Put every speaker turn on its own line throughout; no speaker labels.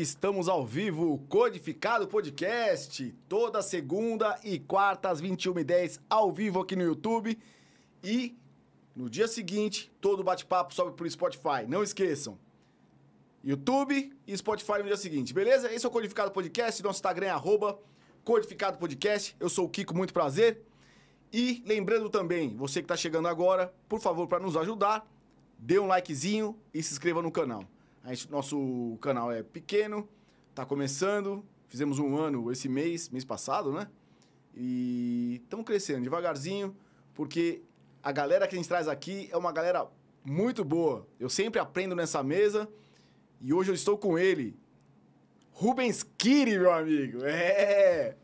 estamos ao vivo, Codificado Podcast, toda segunda e quarta às 21h10, ao vivo aqui no YouTube. E no dia seguinte, todo bate-papo sobe pro Spotify. Não esqueçam, YouTube e Spotify no dia seguinte, beleza? Esse é o Codificado Podcast, nosso Instagram é arroba Codificado Podcast. Eu sou o Kiko, muito prazer. E lembrando também, você que está chegando agora, por favor, para nos ajudar, dê um likezinho e se inscreva no canal. A gente, nosso canal é pequeno, está começando, fizemos um ano esse mês, mês passado, né? E estamos crescendo devagarzinho, porque a galera que a gente traz aqui é uma galera muito boa. Eu sempre aprendo nessa mesa e hoje eu estou com ele, Rubens Kiri, meu amigo. É!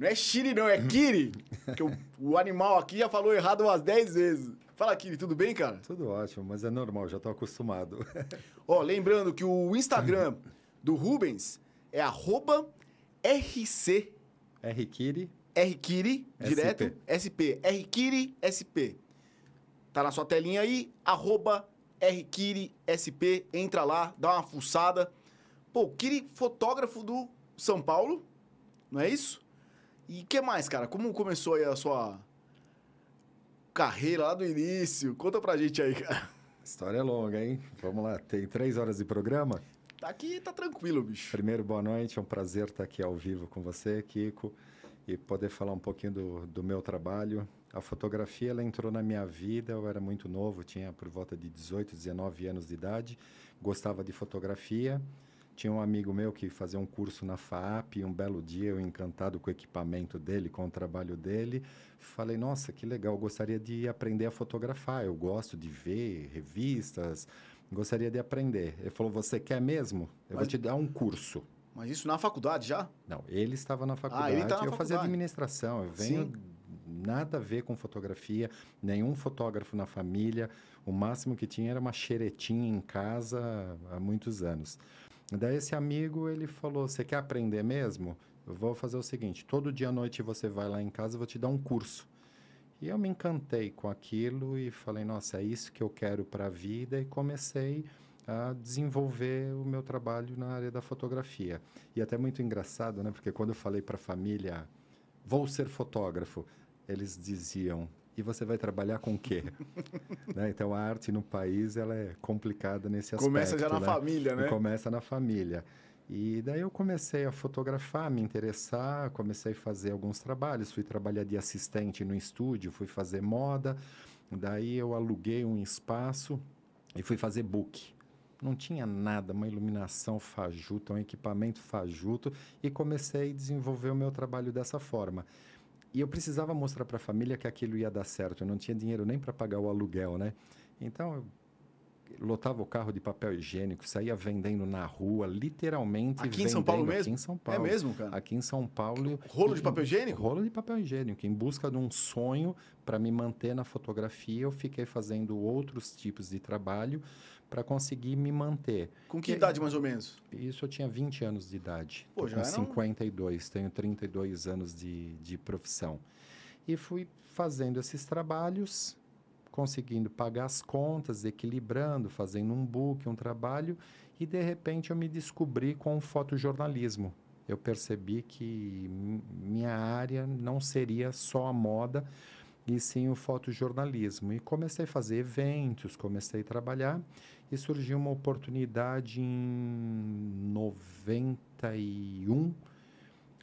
Não é Shiri, não, é Kiri. que o, o, animal aqui já falou errado umas 10 vezes. Fala, Kiri, tudo bem, cara?
Tudo ótimo, mas é normal, já estou acostumado.
Ó, lembrando que o Instagram do Rubens é arroba RC.
RKiri.
RKiri, direto. SP. RKiri SP. Tá na sua telinha aí, arroba RKiri SP. Entra lá, dá uma fuçada. Pô, Kiri, fotógrafo do São Paulo, não é isso? E o que mais, cara? Como começou aí a sua carreira lá do início? Conta pra gente aí, cara.
História é longa, hein? Vamos lá, tem três horas de programa?
Tá aqui, tá tranquilo, bicho.
Primeiro, boa noite, é um prazer estar aqui ao vivo com você, Kiko, e poder falar um pouquinho do, do meu trabalho. A fotografia, ela entrou na minha vida, eu era muito novo, tinha por volta de 18, 19 anos de idade, gostava de fotografia, tinha um amigo meu que fazia um curso na FAP, e um belo dia eu encantado com o equipamento dele, com o trabalho dele, falei, nossa, que legal, gostaria de aprender a fotografar, eu gosto de ver revistas, gostaria de aprender. Ele falou, você quer mesmo? Eu Mas... vou te dar um curso.
Mas isso na faculdade já?
Não, ele estava na faculdade, ah, ele tá na eu faculdade. fazia administração, eu venho... Sim nada a ver com fotografia, nenhum fotógrafo na família. O máximo que tinha era uma xeretinha em casa há muitos anos. Daí esse amigo, ele falou, você quer aprender mesmo? Eu vou fazer o seguinte, todo dia à noite você vai lá em casa, eu vou te dar um curso. E eu me encantei com aquilo e falei, nossa, é isso que eu quero para a vida e comecei a desenvolver o meu trabalho na área da fotografia. E até muito engraçado, né? Porque quando eu falei para a família, vou ser fotógrafo, eles diziam, e você vai trabalhar com o quê? né? Então, a arte no país ela é complicada nesse aspecto.
Começa já na
né?
família, né?
E começa na família. E daí eu comecei a fotografar, me interessar, comecei a fazer alguns trabalhos, fui trabalhar de assistente no estúdio, fui fazer moda, daí eu aluguei um espaço e fui fazer book. Não tinha nada, uma iluminação fajuta, um equipamento fajuto, e comecei a desenvolver o meu trabalho dessa forma. E eu precisava mostrar para a família que aquilo ia dar certo. Eu não tinha dinheiro nem para pagar o aluguel, né? Então, eu lotava o carro de papel higiênico, saía vendendo na rua, literalmente.
Aqui
vendendo.
em São Paulo mesmo?
Aqui em São Paulo.
É mesmo, cara?
Aqui em São Paulo.
Rolo de papel higiênico?
Rolo de papel higiênico. Em busca de um sonho para me manter na fotografia, eu fiquei fazendo outros tipos de trabalho para conseguir me manter.
Com que e, idade, mais ou menos?
Isso eu tinha 20 anos de idade.
Pô, já
com 52, um... tenho 32 anos de, de profissão. E fui fazendo esses trabalhos, conseguindo pagar as contas, equilibrando, fazendo um book, um trabalho, e de repente eu me descobri com o fotojornalismo. Eu percebi que minha área não seria só a moda, e sim o fotojornalismo. E comecei a fazer eventos, comecei a trabalhar e surgiu uma oportunidade em 91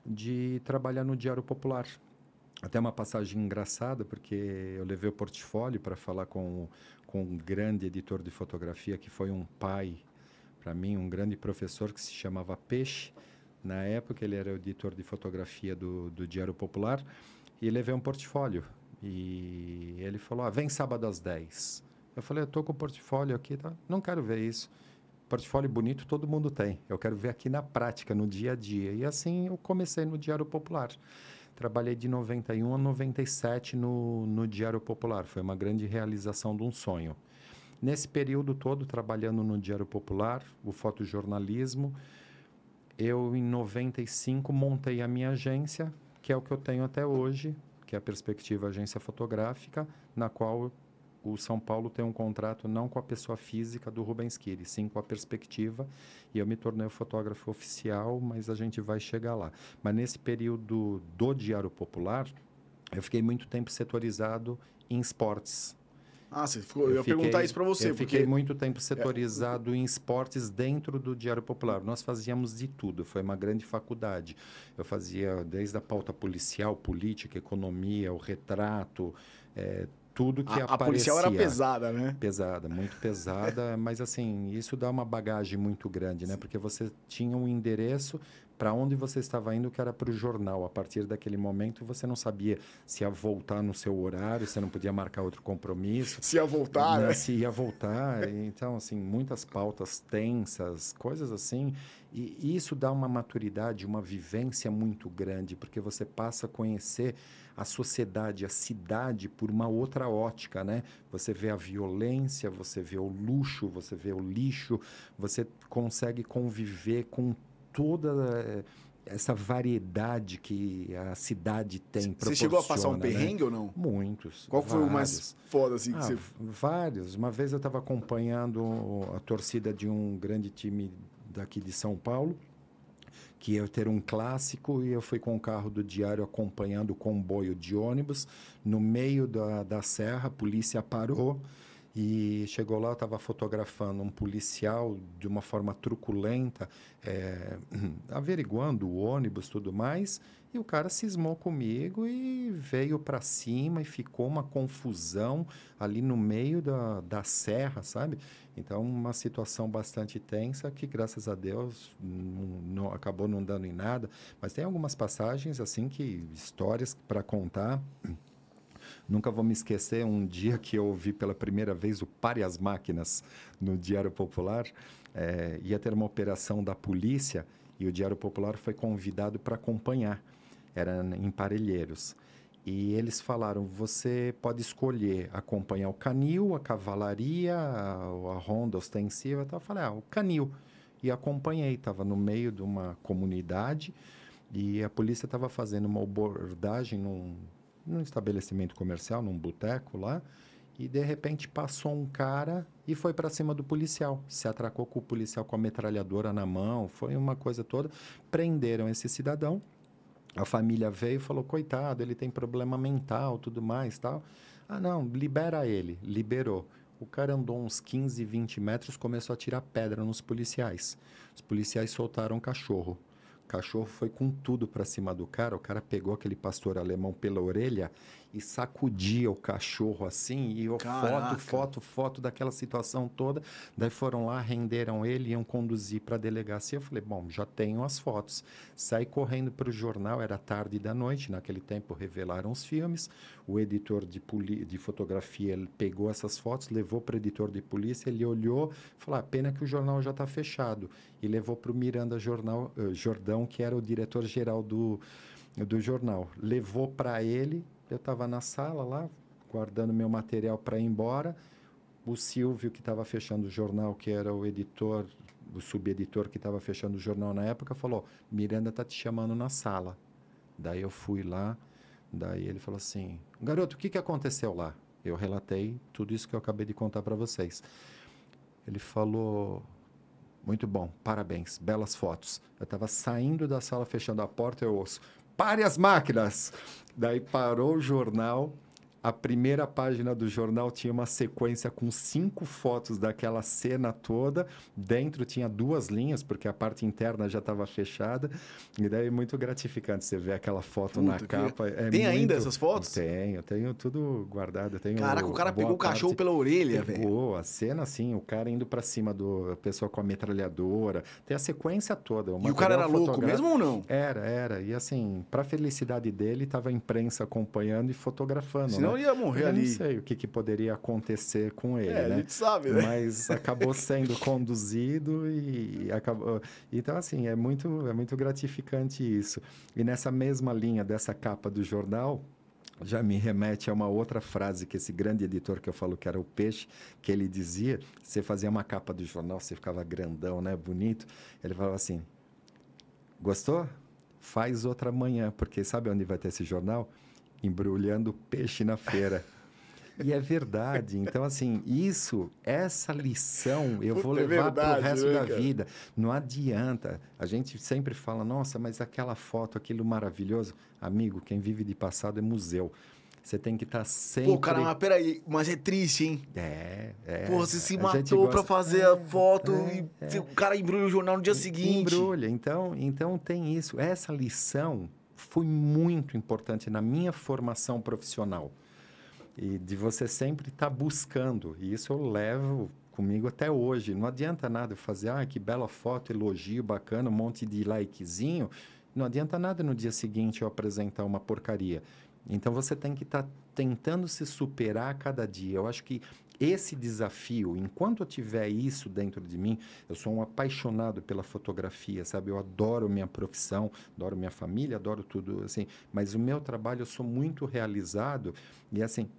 de trabalhar no Diário Popular. Até uma passagem engraçada, porque eu levei o portfólio para falar com, com um grande editor de fotografia, que foi um pai para mim, um grande professor que se chamava Peixe. Na época, ele era editor de fotografia do, do Diário Popular. E levei um portfólio. E ele falou: ah, vem sábado às 10. Eu falei, eu estou com o portfólio aqui, tá? não quero ver isso. Portfólio bonito todo mundo tem. Eu quero ver aqui na prática, no dia a dia. E assim eu comecei no Diário Popular. Trabalhei de 91 a 97 no, no Diário Popular. Foi uma grande realização de um sonho. Nesse período todo, trabalhando no Diário Popular, o fotojornalismo, eu, em 95, montei a minha agência, que é o que eu tenho até hoje, que é a Perspectiva Agência Fotográfica, na qual o São Paulo tem um contrato não com a pessoa física do Rubens Kiri, sim com a perspectiva, e eu me tornei o fotógrafo oficial, mas a gente vai chegar lá. Mas nesse período do Diário Popular, eu fiquei muito tempo setorizado em esportes.
Ah, você ficou, eu, eu ia fiquei, perguntar isso para você.
Eu porque... fiquei muito tempo setorizado é... em esportes dentro do Diário Popular. Nós fazíamos de tudo, foi uma grande faculdade. Eu fazia desde a pauta policial, política, economia, o retrato, é, tudo que a, aparecia. A policial
era pesada, né?
Pesada, muito pesada, mas assim, isso dá uma bagagem muito grande, né? Porque você tinha um endereço para onde você estava indo, que era para o jornal. A partir daquele momento, você não sabia se ia voltar no seu horário, você não podia marcar outro compromisso.
Se ia voltar, né?
Se ia voltar. Então, assim, muitas pautas tensas, coisas assim. E isso dá uma maturidade, uma vivência muito grande, porque você passa a conhecer a sociedade, a cidade por uma outra ótica, né? Você vê a violência, você vê o luxo, você vê o lixo, você consegue conviver com toda eh, essa variedade que a cidade tem.
Você chegou a passar um né? perrengue
né?
ou não?
Muitos.
Qual vários. foi o mais foda assim
ah,
que você...
Vários. Uma vez eu estava acompanhando a torcida de um grande time daqui de São Paulo que ia ter um clássico e eu fui com o carro do diário acompanhando o comboio de ônibus. No meio da, da serra, a polícia parou e chegou lá, estava fotografando um policial de uma forma truculenta, é, averiguando o ônibus tudo mais, e o cara cismou comigo e veio para cima e ficou uma confusão ali no meio da, da serra, sabe? Então, uma situação bastante tensa que, graças a Deus, não, não, acabou não dando em nada. Mas tem algumas passagens, assim, que histórias para contar. Nunca vou me esquecer um dia que eu ouvi pela primeira vez o Pare as Máquinas no Diário Popular. É, ia ter uma operação da polícia e o Diário Popular foi convidado para acompanhar. Era em Parelheiros. E eles falaram: você pode escolher acompanhar o canil, a cavalaria, a, a ronda ostensiva. Eu falei: ah, o canil. E acompanhei. Estava no meio de uma comunidade e a polícia estava fazendo uma abordagem num, num estabelecimento comercial, num boteco lá, e de repente passou um cara e foi para cima do policial. Se atracou com o policial com a metralhadora na mão, foi uma coisa toda. Prenderam esse cidadão. A família veio e falou: coitado, ele tem problema mental, tudo mais tal. Ah, não, libera ele. Liberou. O cara andou uns 15, 20 metros, começou a tirar pedra nos policiais. Os policiais soltaram o cachorro. Cachorro foi com tudo para cima do cara. O cara pegou aquele pastor alemão pela orelha e sacudia o cachorro assim, e eu, foto, foto, foto daquela situação toda. Daí foram lá, renderam ele, iam conduzir para a delegacia. Eu falei, bom, já tenho as fotos. Saí correndo para o jornal, era tarde da noite, naquele tempo revelaram os filmes. O editor de, de fotografia ele pegou essas fotos, levou para o editor de polícia, ele olhou, falou, ah, pena que o jornal já está fechado. E levou para o Miranda Jornal, uh, Jordão, que era o diretor-geral do, do jornal. Levou para ele, eu estava na sala lá, guardando meu material para ir embora. O Silvio, que estava fechando o jornal, que era o editor, o subeditor que estava fechando o jornal na época, falou: Miranda está te chamando na sala. Daí eu fui lá, daí ele falou assim: Garoto, o que, que aconteceu lá? Eu relatei tudo isso que eu acabei de contar para vocês. Ele falou: Muito bom, parabéns, belas fotos. Eu estava saindo da sala, fechando a porta, eu ouço: Pare as máquinas! Daí parou o jornal. A primeira página do jornal tinha uma sequência com cinco fotos daquela cena toda. Dentro tinha duas linhas, porque a parte interna já estava fechada. E daí é muito gratificante você ver aquela foto Puta, na capa. É
tem
muito...
ainda essas fotos?
Tenho, tenho tudo guardado. Tenho
Caraca, o cara pegou o cachorro pela orelha, velho.
Pegou, a cena assim, o cara indo para cima do a pessoa com a metralhadora. Tem a sequência toda.
O e o cara era louco mesmo ou não?
Era, era. E assim, para felicidade dele, estava a imprensa acompanhando e fotografando.
Senão
né?
ia morrer
eu
ali.
Não sei o que, que poderia acontecer com ele,
é,
né?
A gente sabe, né?
Mas acabou sendo conduzido e acabou. Então, assim, é muito, é muito gratificante isso. E nessa mesma linha dessa capa do jornal, já me remete a uma outra frase que esse grande editor que eu falo que era o Peixe, que ele dizia, você fazia uma capa do jornal, você ficava grandão, né, bonito, ele falava assim, gostou? Faz outra manhã, porque sabe onde vai ter esse jornal? Embrulhando peixe na feira. E é verdade. Então, assim, isso, essa lição eu
Puta,
vou
é
levar para o resto
né,
da
cara?
vida. Não adianta. A gente sempre fala, nossa, mas aquela foto, aquilo maravilhoso. Amigo, quem vive de passado é museu. Você tem que estar sempre.
Pô, cara, mas peraí, mas é triste, hein?
É, é.
Pô, você se matou
gosta-
pra fazer a foto
é,
e
é.
o cara embrulha o jornal no dia seguinte.
Embrulha. Então, então tem isso. Essa lição foi muito importante na minha formação profissional. E de você sempre estar buscando. E isso eu levo comigo até hoje. Não adianta nada eu fazer, ah, que bela foto, elogio, bacana, um monte de likezinho. Não adianta nada no dia seguinte eu apresentar uma porcaria. Então você tem que estar tentando se superar a cada dia. Eu acho que esse desafio, enquanto eu tiver isso dentro de mim, eu sou um apaixonado pela fotografia, sabe? Eu adoro minha profissão, adoro minha família, adoro tudo assim. Mas o meu trabalho eu sou muito realizado e assim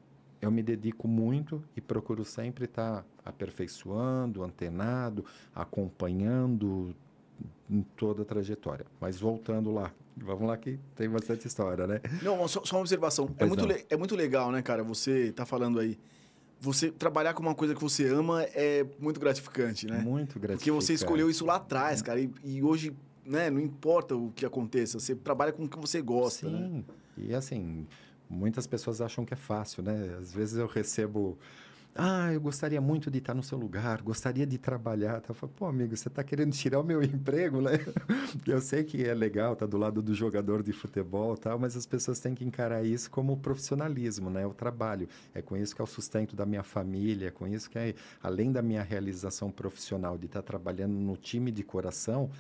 eu me dedico muito e procuro sempre estar aperfeiçoando, antenado, acompanhando em toda a trajetória. Mas voltando lá, vamos lá que tem bastante história, né?
Não, só, só uma observação. É muito,
não.
é muito legal, né, cara? Você tá falando aí. Você trabalhar com uma coisa que você ama é muito gratificante, né?
Muito
Porque
gratificante.
você escolheu isso lá atrás, cara. E, e hoje, né, não importa o que aconteça, você trabalha com o que você gosta, né?
Sim. E assim, muitas pessoas acham que é fácil, né? Às vezes eu recebo. Ah, eu gostaria muito de estar no seu lugar, gostaria de trabalhar. Eu falo, pô, amigo, você está querendo tirar o meu emprego, né? Eu sei que é legal estar do lado do jogador de futebol tal, mas as pessoas têm que encarar isso como profissionalismo, né? O trabalho. É com isso que é o sustento da minha família, é com isso que é, além da minha realização profissional de estar trabalhando no time de coração,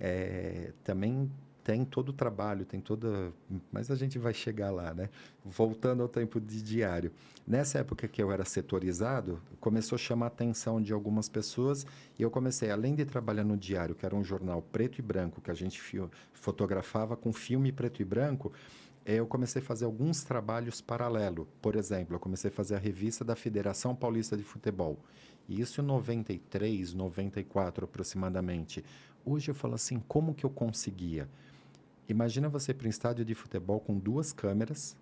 é, também tem todo o trabalho, tem toda. Mas a gente vai chegar lá, né? Voltando ao tempo de diário. Nessa época que eu era setorizado, começou a chamar a atenção de algumas pessoas e eu comecei, além de trabalhar no diário, que era um jornal preto e branco, que a gente fotografava com filme preto e branco, eh, eu comecei a fazer alguns trabalhos paralelo. Por exemplo, eu comecei a fazer a revista da Federação Paulista de Futebol. E isso em 93, 94 aproximadamente. Hoje eu falo assim, como que eu conseguia? Imagina você para um estádio de futebol com duas câmeras,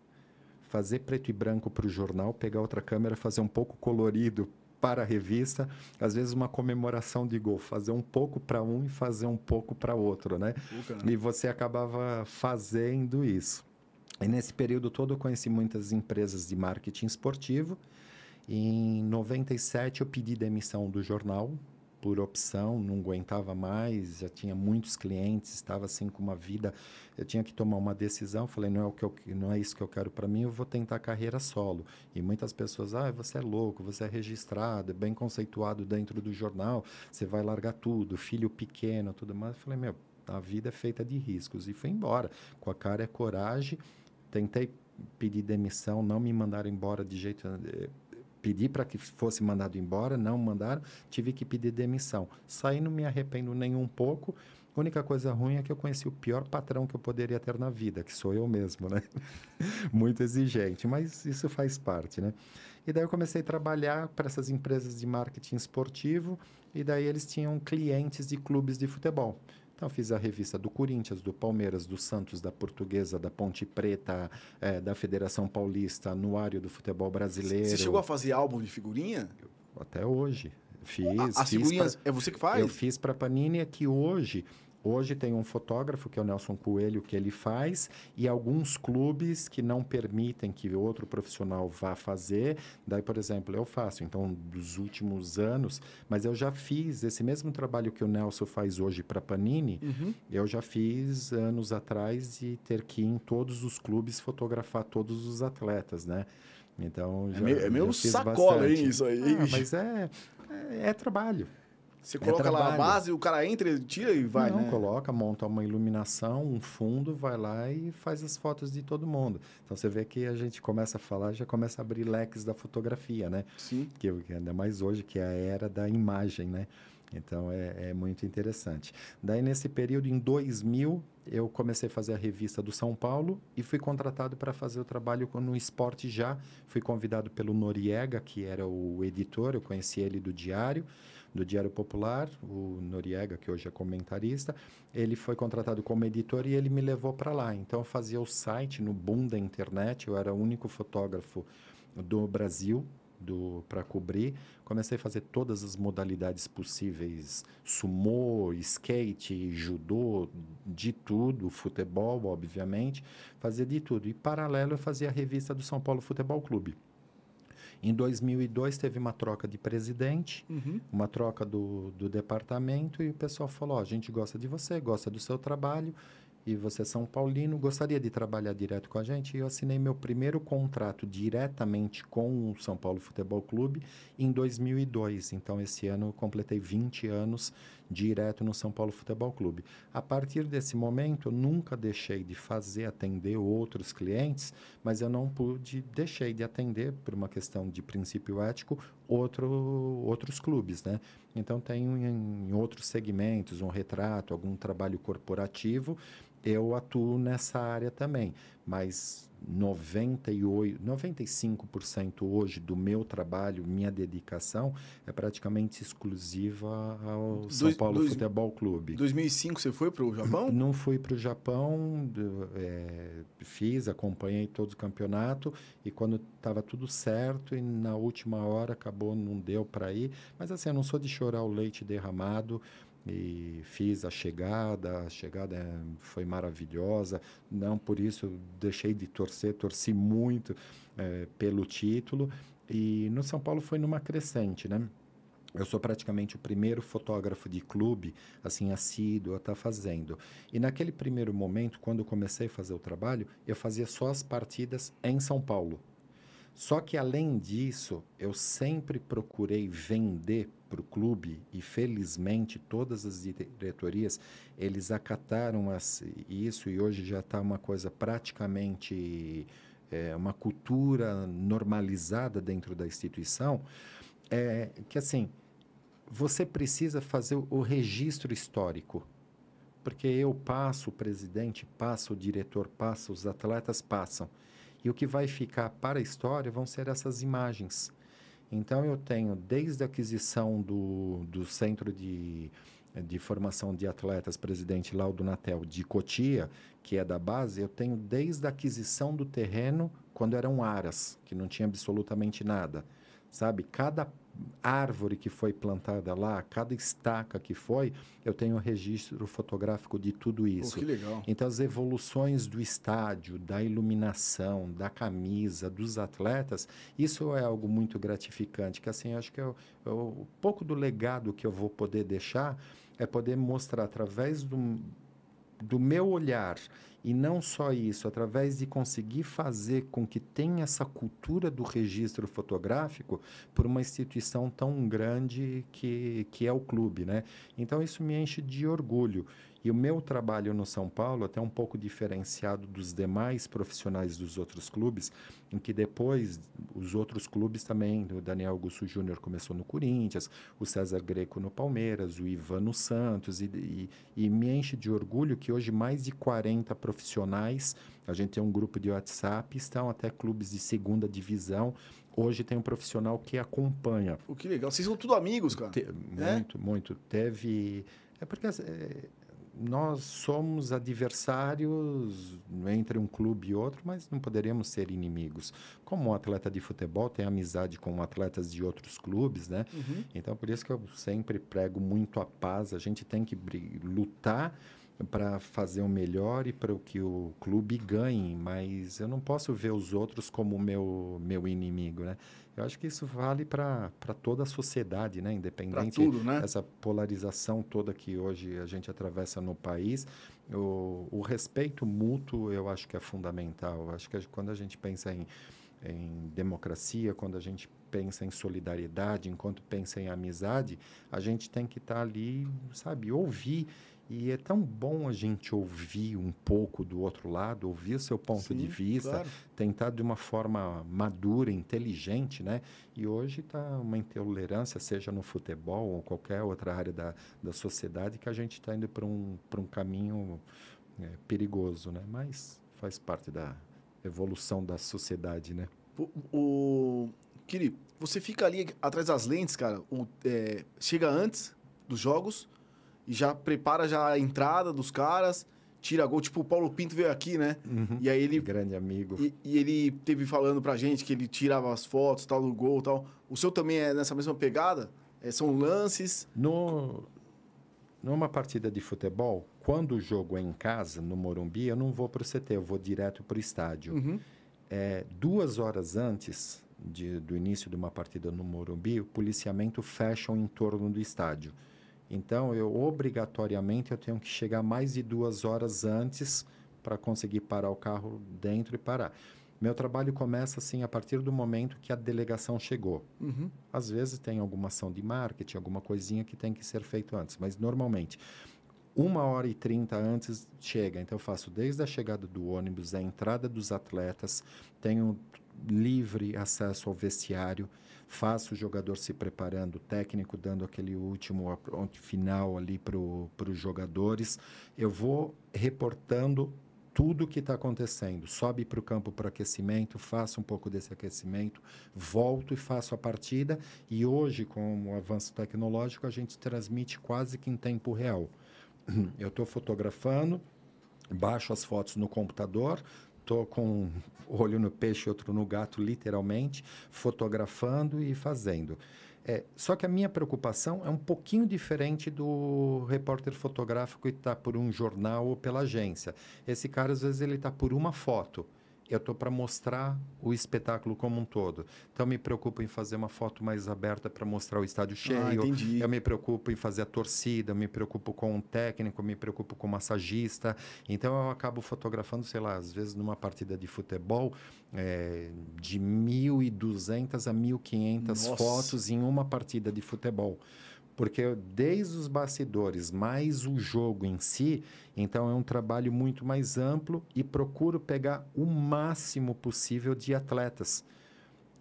fazer preto e branco para o jornal, pegar outra câmera, fazer um pouco colorido para a revista, às vezes uma comemoração de gol, fazer um pouco para um e fazer um pouco para outro, né?
Cara.
E você acabava fazendo isso. E nesse período todo eu conheci muitas empresas de marketing esportivo. Em 97 eu pedi demissão do jornal por opção, não aguentava mais, já tinha muitos clientes, estava assim com uma vida, eu tinha que tomar uma decisão, falei, não é o que eu, não é isso que eu quero para mim, eu vou tentar carreira solo. E muitas pessoas, ah, você é louco, você é registrado, é bem conceituado dentro do jornal, você vai largar tudo, filho pequeno, tudo mais. Eu falei, meu, a vida é feita de riscos e fui embora, com a cara e a coragem, tentei pedir demissão, não me mandaram embora de jeito eh, pedi para que fosse mandado embora, não mandaram, tive que pedir demissão. Saí, não me arrependo nem um pouco. A única coisa ruim é que eu conheci o pior patrão que eu poderia ter na vida, que sou eu mesmo, né? Muito exigente, mas isso faz parte, né? E daí eu comecei a trabalhar para essas empresas de marketing esportivo e daí eles tinham clientes de clubes de futebol. Então, eu fiz a revista do Corinthians, do Palmeiras, do Santos, da Portuguesa, da Ponte Preta, eh, da Federação Paulista, Anuário do Futebol Brasileiro.
Você chegou a fazer álbum de figurinha?
Até hoje. Fiz.
As
fiz
figurinhas,
pra-
é você que faz?
eu fiz para Panini é que hoje, hoje tem um fotógrafo que é o Nelson Coelho que ele faz e alguns clubes que não permitem que outro profissional vá fazer. Daí, por exemplo, eu faço. Então, dos últimos anos, mas eu já fiz esse mesmo trabalho que o Nelson faz hoje para Panini.
Uhum.
Eu já fiz anos atrás e ter que ir em todos os clubes fotografar todos os atletas, né? Então,
É
já,
é
já fiz
sacola, hein, isso aí.
Ah, mas é, é, é trabalho.
Você coloca lá a base, o cara entra, ele tira e vai,
Não,
né?
coloca, monta uma iluminação, um fundo, vai lá e faz as fotos de todo mundo. Então você vê que a gente começa a falar, já começa a abrir leques da fotografia, né?
Sim.
Que, ainda mais hoje, que é a era da imagem, né? Então é, é muito interessante. Daí nesse período, em 2000, eu comecei a fazer a revista do São Paulo e fui contratado para fazer o trabalho no Esporte Já. Fui convidado pelo Noriega, que era o editor, eu conheci ele do Diário, do Diário Popular, o Noriega, que hoje é comentarista. Ele foi contratado como editor e ele me levou para lá. Então eu fazia o site no boom da internet, eu era o único fotógrafo do Brasil para cobrir. Comecei a fazer todas as modalidades possíveis: sumô, skate, judô, de tudo, futebol, obviamente. Fazia de tudo. E, paralelo, eu fazia a revista do São Paulo Futebol Clube. Em 2002 teve uma troca de presidente, uhum. uma troca do, do departamento e o pessoal falou: oh, a gente gosta de você, gosta do seu trabalho e você é São Paulino, gostaria de trabalhar direto com a gente? E eu assinei meu primeiro contrato diretamente com o São Paulo Futebol Clube em 2002. Então, esse ano eu completei 20 anos direto no São Paulo Futebol Clube. A partir desse momento, eu nunca deixei de fazer, atender outros clientes, mas eu não pude, deixei de atender, por uma questão de princípio ético, outro, outros clubes, né? Então, tenho em, em outros segmentos, um retrato, algum trabalho corporativo, eu atuo nessa área também, mas 98, 95% hoje do meu trabalho, minha dedicação é praticamente exclusiva ao São dois, Paulo dois, Futebol Clube.
2005 você foi para o Japão?
Não fui para o Japão, é, fiz, acompanhei todo o campeonato e quando estava tudo certo e na última hora acabou, não deu para ir. Mas assim, eu não sou de chorar o leite derramado, e fiz a chegada, a chegada é, foi maravilhosa, não por isso deixei de torcer, torci muito é, pelo título e no São Paulo foi numa crescente, né? Eu sou praticamente o primeiro fotógrafo de clube, assim, assíduo a estar tá fazendo. E naquele primeiro momento, quando comecei a fazer o trabalho, eu fazia só as partidas em São Paulo. Só que, além disso, eu sempre procurei vender para o clube e felizmente todas as diretorias eles acataram as, isso e hoje já está uma coisa praticamente é, uma cultura normalizada dentro da instituição é que assim você precisa fazer o, registro histórico porque eu passo o presidente passa o diretor passa os atletas passam. E o que vai ficar para a história vão ser essas imagens então, eu tenho desde a aquisição do, do Centro de, de Formação de Atletas, presidente Laudo Natel, de Cotia, que é da base, eu tenho desde a aquisição do terreno, quando eram aras, que não tinha absolutamente nada. Sabe? Cada árvore que foi plantada lá, cada estaca que foi, eu tenho um registro fotográfico de tudo isso.
Que legal.
Então, as evoluções do estádio, da iluminação, da camisa, dos atletas, isso é algo muito gratificante, que assim, acho que eu, eu, um pouco do legado que eu vou poder deixar é poder mostrar através do, do meu olhar e não só isso, através de conseguir fazer com que tenha essa cultura do registro fotográfico por uma instituição tão grande que, que é o clube, né? Então isso me enche de orgulho. E o meu trabalho no São Paulo, até um pouco diferenciado dos demais profissionais dos outros clubes, em que depois os outros clubes também, o Daniel Augusto Júnior começou no Corinthians, o César Greco no Palmeiras, o Ivan no Santos, e, e, e me enche de orgulho que hoje mais de 40 profissionais, a gente tem um grupo de WhatsApp, estão até clubes de segunda divisão, hoje tem um profissional que acompanha.
O que legal. Vocês são tudo amigos, cara.
Te, é? Muito, muito. Teve. É porque é, nós somos adversários entre um clube e outro, mas não poderíamos ser inimigos. Como um atleta de futebol tem amizade com atletas de outros clubes, né? Uhum. Então, por isso que eu sempre prego muito a paz. A gente tem que lutar para fazer o melhor e para que o clube ganhe, mas eu não posso ver os outros como meu meu inimigo, né? Eu acho que isso vale para toda a sociedade, né? Independente
tudo, né?
dessa polarização toda que hoje a gente atravessa no país. O, o respeito mútuo eu acho que é fundamental. Eu acho que quando a gente pensa em, em democracia, quando a gente pensa em solidariedade, enquanto pensa em amizade, a gente tem que estar tá ali, sabe, ouvir e é tão bom a gente ouvir um pouco do outro lado, ouvir o seu ponto Sim, de vista, claro. tentar de uma forma madura, inteligente, né? E hoje está uma intolerância, seja no futebol ou qualquer outra área da, da sociedade, que a gente está indo para um, um caminho é, perigoso, né? Mas faz parte da evolução da sociedade, né?
O, o... Kiri, você fica ali atrás das lentes, cara, o, é, chega antes dos jogos e já prepara já a entrada dos caras. tira gol. Tipo, o Paulo Pinto veio aqui, né?
Uhum.
E aí ele.
Grande amigo.
E, e ele teve falando pra gente que ele tirava as fotos tal do gol tal. O seu também é nessa mesma pegada? É, são lances.
No, numa partida de futebol, quando o jogo é em casa, no Morumbi, eu não vou para o CT, eu vou direto para o estádio.
Uhum.
É, duas horas antes de, do início de uma partida no Morumbi, o policiamento fecha o entorno do estádio. Então, eu obrigatoriamente eu tenho que chegar mais de duas horas antes para conseguir parar o carro dentro e parar. Meu trabalho começa assim a partir do momento que a delegação chegou.
Uhum.
Às vezes tem alguma ação de marketing, alguma coisinha que tem que ser feito antes, mas normalmente uma hora e trinta antes chega. Então eu faço desde a chegada do ônibus, a entrada dos atletas, tenho livre acesso ao vestiário, faço o jogador se preparando, o técnico dando aquele último final ali para os jogadores. Eu vou reportando tudo o que está acontecendo. Sobe para o campo para aquecimento, faço um pouco desse aquecimento, volto e faço a partida. E hoje, com o avanço tecnológico, a gente transmite quase que em tempo real. Eu estou fotografando, baixo as fotos no computador, estou com um olho no peixe, outro no gato, literalmente, fotografando e fazendo. É, só que a minha preocupação é um pouquinho diferente do repórter fotográfico que está por um jornal ou pela agência. Esse cara, às vezes, ele está por uma foto eu estou para mostrar o espetáculo como um todo. Então, me preocupo em fazer uma foto mais aberta para mostrar o estádio cheio.
Ah.
Eu me preocupo em fazer a torcida, eu me preocupo com o técnico, eu me preocupo com o massagista. Então, eu acabo fotografando, sei lá, às vezes numa partida de futebol, é, de 1.200 a 1.500 fotos em uma partida de futebol porque desde os bastidores mais o jogo em si, então é um trabalho muito mais amplo e procuro pegar o máximo possível de atletas,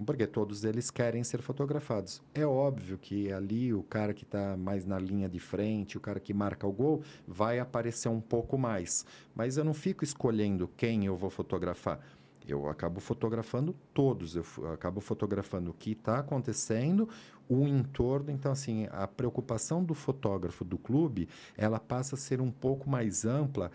porque todos eles querem ser fotografados. É óbvio que ali o cara que está mais na linha de frente, o cara que marca o gol, vai aparecer um pouco mais, mas eu não fico escolhendo quem eu vou fotografar. Eu acabo fotografando todos, eu acabo fotografando o que está acontecendo, o entorno. Então, assim, a preocupação do fotógrafo do clube, ela passa a ser um pouco mais ampla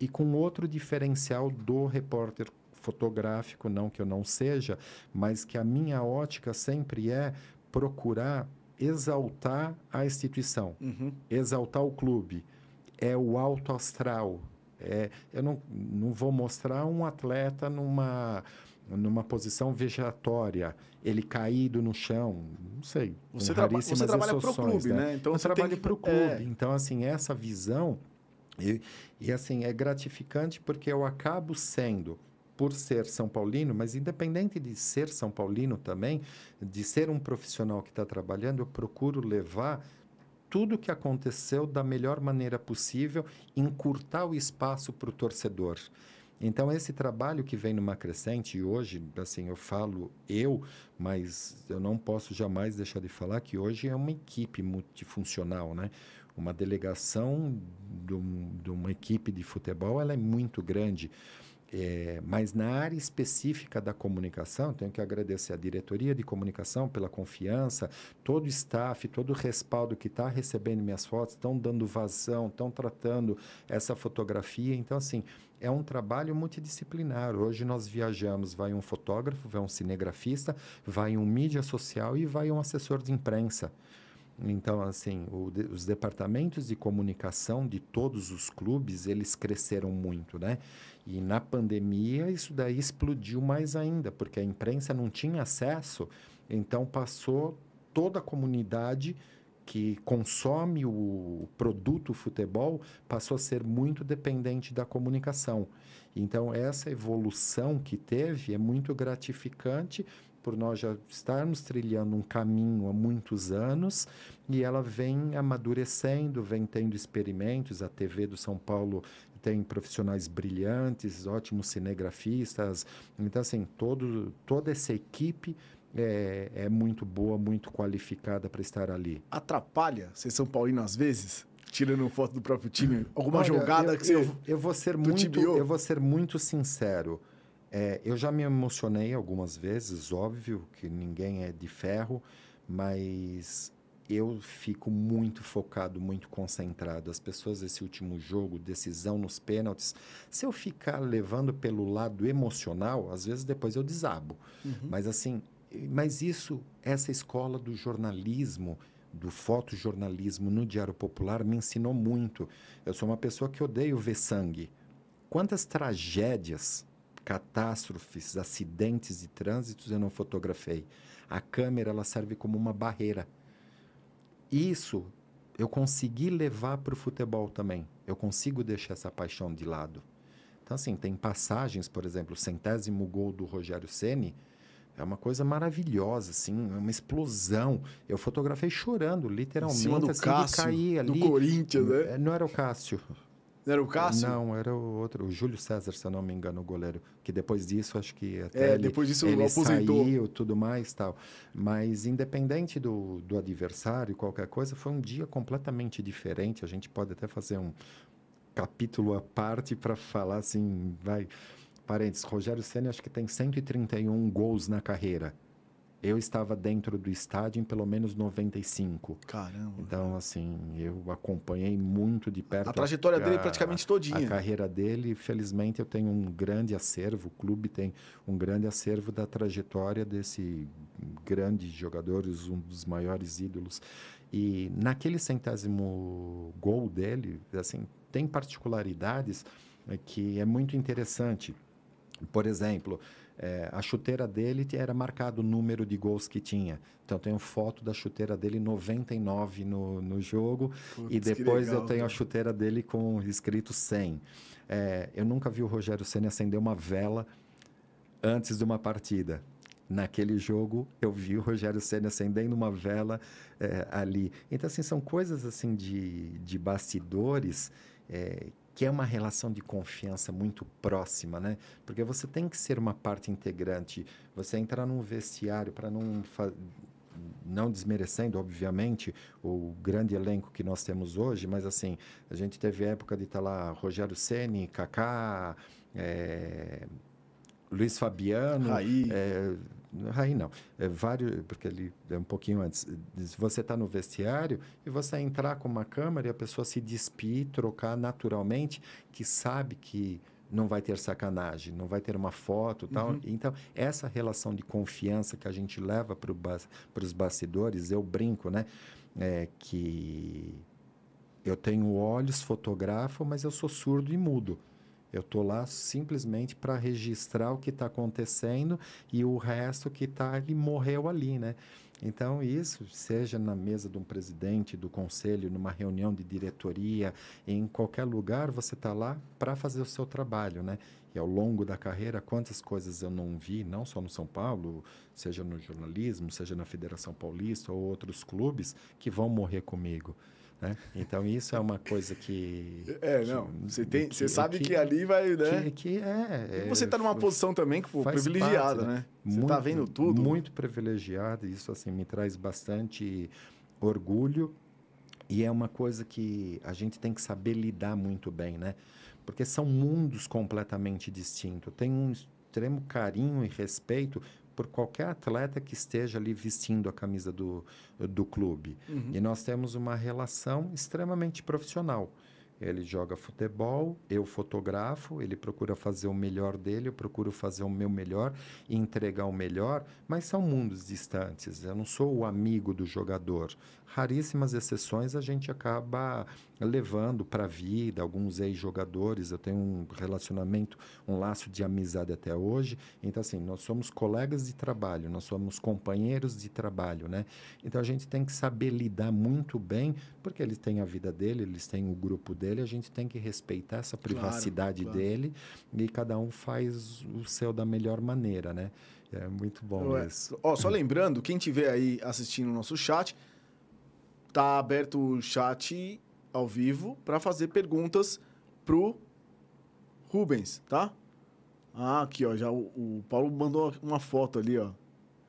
e com outro diferencial do repórter fotográfico, não que eu não seja, mas que a minha ótica sempre é procurar exaltar a instituição,
uhum.
exaltar o clube. É o alto astral. É, eu não, não vou mostrar um atleta numa numa posição vegetatória, ele caído no chão, não sei.
Você, traba você trabalha para o clube, né?
né? Então eu trabalho para o clube. É. Então, assim, essa visão, e, e assim, é gratificante porque eu acabo sendo, por ser São Paulino, mas independente de ser São Paulino também, de ser um profissional que está trabalhando, eu procuro levar tudo o que aconteceu da melhor maneira possível, encurtar o espaço para o torcedor. Então, esse trabalho que vem numa crescente, e hoje, assim, eu falo eu, mas eu não posso jamais deixar de falar que hoje é uma equipe multifuncional, né? Uma delegação de, um, de uma equipe de futebol, ela é muito grande. É, mas na área específica da comunicação, tenho que agradecer a diretoria de comunicação pela confiança, todo o staff, todo o respaldo que está recebendo minhas fotos, estão dando vazão, estão tratando essa fotografia. Então, assim, é um trabalho multidisciplinar. Hoje nós viajamos, vai um fotógrafo, vai um cinegrafista, vai um mídia social e vai um assessor de imprensa. Então, assim, o, os departamentos de comunicação de todos os clubes, eles cresceram muito, né? E na pandemia isso daí explodiu mais ainda, porque a imprensa não tinha acesso, então passou toda a comunidade que consome o produto futebol passou a ser muito dependente da comunicação. Então essa evolução que teve é muito gratificante por nós já estarmos trilhando um caminho há muitos anos e ela vem amadurecendo, vem tendo experimentos. A TV do São Paulo tem profissionais brilhantes, ótimos cinegrafistas. Então, assim, todo, toda essa equipe é, é muito boa, muito qualificada para estar ali.
Atrapalha ser São Paulino às vezes? Tirando foto do próprio time? Alguma Olha, jogada
eu,
que você.
Eu, eu, vou ser muito, eu vou ser muito sincero. É, eu já me emocionei algumas vezes, óbvio que ninguém é de ferro, mas eu fico muito focado, muito concentrado. As pessoas, esse último jogo, decisão nos pênaltis, se eu ficar levando pelo lado emocional, às vezes depois eu desabo. Uhum. Mas assim, mas isso, essa escola do jornalismo, do fotojornalismo no Diário Popular me ensinou muito. Eu sou uma pessoa que odeio ver sangue. Quantas tragédias, catástrofes, acidentes de trânsito eu não fotografei? A câmera ela serve como uma barreira isso eu consegui levar para o futebol também. Eu consigo deixar essa paixão de lado. Então, assim, tem passagens, por exemplo, o centésimo gol do Rogério Ceni é uma coisa maravilhosa, assim, é uma explosão. Eu fotografei chorando, literalmente, em cima
do
assim,
Cássio,
cair ali.
Do Corinthians, né?
Não era o Cássio.
Não era o Cássio?
Não, era o outro, o Júlio César, se eu não me engano, o goleiro. Que depois disso, acho que
até é, ele, depois disso
ele
aposentou.
saiu, tudo mais tal. Mas independente do, do adversário, qualquer coisa, foi um dia completamente diferente. A gente pode até fazer um capítulo à parte para falar assim, vai... Parênteses, Rogério Senna acho que tem 131 gols na carreira eu estava dentro do estádio em pelo menos 95.
Caramba.
Então, assim, eu acompanhei muito de perto.
A trajetória a, dele praticamente todinha.
A carreira dele, felizmente, eu tenho um grande acervo, o clube tem um grande acervo da trajetória desse grande jogador, um dos maiores ídolos. E naquele centésimo gol dele, assim, tem particularidades é, que é muito interessante. Por exemplo, é, a chuteira dele era marcado o número de gols que tinha. Então, eu tenho foto da chuteira dele 99 no, no jogo. Putz, e depois legal, eu tenho a chuteira dele com escrito 100. É, eu nunca vi o Rogério Senna acender uma vela antes de uma partida. Naquele jogo, eu vi o Rogério Senna acendendo uma vela é, ali. Então, assim, são coisas assim de, de bastidores é, que é uma relação de confiança muito próxima, né? Porque você tem que ser uma parte integrante. Você entrar num vestiário para não não desmerecendo, obviamente, o grande elenco que nós temos hoje, mas assim, a gente teve época de estar tá lá Rogério Ceni, Kaká, é, Luiz Fabiano,
Raí.
É, Raí não, é vários, porque ele é um pouquinho antes. Você está no vestiário e você entrar com uma câmera e a pessoa se despir, trocar naturalmente, que sabe que não vai ter sacanagem, não vai ter uma foto tal. Uhum. Então, essa relação de confiança que a gente leva para os bastidores, eu brinco, né? É, que eu tenho olhos, fotografo, mas eu sou surdo e mudo. Eu estou lá simplesmente para registrar o que está acontecendo e o resto que está ele morreu ali, né? Então, isso, seja na mesa de um presidente, do conselho, numa reunião de diretoria, em qualquer lugar, você está lá para fazer o seu trabalho, né? E ao longo da carreira, quantas coisas eu não vi, não só no São Paulo, seja no jornalismo, seja na Federação Paulista ou outros clubes, que vão morrer comigo. Né? Então isso é uma coisa que.
É, não. Você, tem, que, você sabe que, que, ali vai. Né?
Que, que é,
e você está numa posição também pô, privilegiada, parte, né? Você está vendo tudo.
Muito privilegiado, isso assim me traz bastante orgulho. E é uma coisa que a gente tem que saber lidar muito bem, né? Porque são mundos completamente distintos. Tem um extremo carinho e respeito por qualquer atleta que esteja ali vestindo a camisa do, do clube. Uhum. E nós temos uma relação extremamente profissional. Ele joga futebol, eu fotografo, ele procura fazer o melhor dele, eu procuro fazer o meu melhor e entregar o melhor, mas são mundos distantes. Eu não sou o amigo do jogador. Raríssimas exceções a gente acaba levando para a vida, alguns ex-jogadores. Eu tenho um relacionamento, um laço de amizade até hoje. Então, assim, nós somos colegas de trabalho, nós somos companheiros de trabalho, né? Então, a gente tem que saber lidar muito bem, porque eles têm a vida dele, eles têm o grupo dele a gente tem que respeitar essa privacidade claro, claro. dele e cada um faz o seu da melhor maneira, né? É muito bom Ué. isso.
Ó, só lembrando, quem tiver aí assistindo o nosso chat, tá aberto o chat ao vivo para fazer perguntas pro Rubens, tá? Ah, aqui, ó, já o, o Paulo mandou uma foto ali, ó.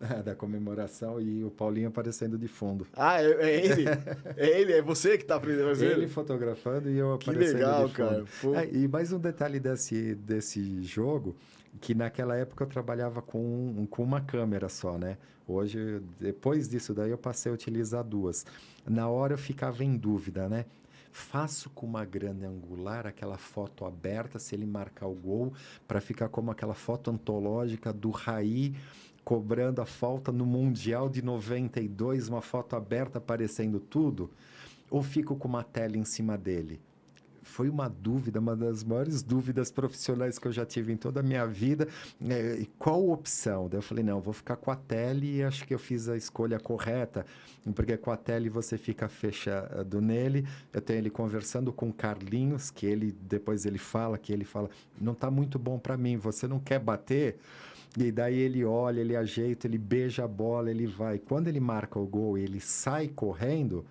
É, da comemoração e o Paulinho aparecendo de fundo.
Ah, é, é ele? é ele? É você que está aprendendo
Ele fotografando e eu
que
aparecendo
legal,
de
fundo.
Cara, é, e mais um detalhe desse, desse jogo que naquela época eu trabalhava com, com uma câmera só, né? Hoje, depois disso daí, eu passei a utilizar duas. Na hora eu ficava em dúvida, né? Faço com uma grande angular aquela foto aberta, se ele marcar o gol, para ficar como aquela foto antológica do Raí cobrando a falta no Mundial de 92, uma foto aberta aparecendo tudo, ou fico com uma tela em cima dele? Foi uma dúvida, uma das maiores dúvidas profissionais que eu já tive em toda a minha vida. É, qual opção? Daí eu falei, não, vou ficar com a tele e acho que eu fiz a escolha correta, porque com a tele você fica fechado nele. Eu tenho ele conversando com Carlinhos, que ele depois ele fala, que ele fala, não está muito bom para mim, você não quer bater? E daí ele olha, ele ajeita, ele beija a bola, ele vai. Quando ele marca o gol e ele sai correndo,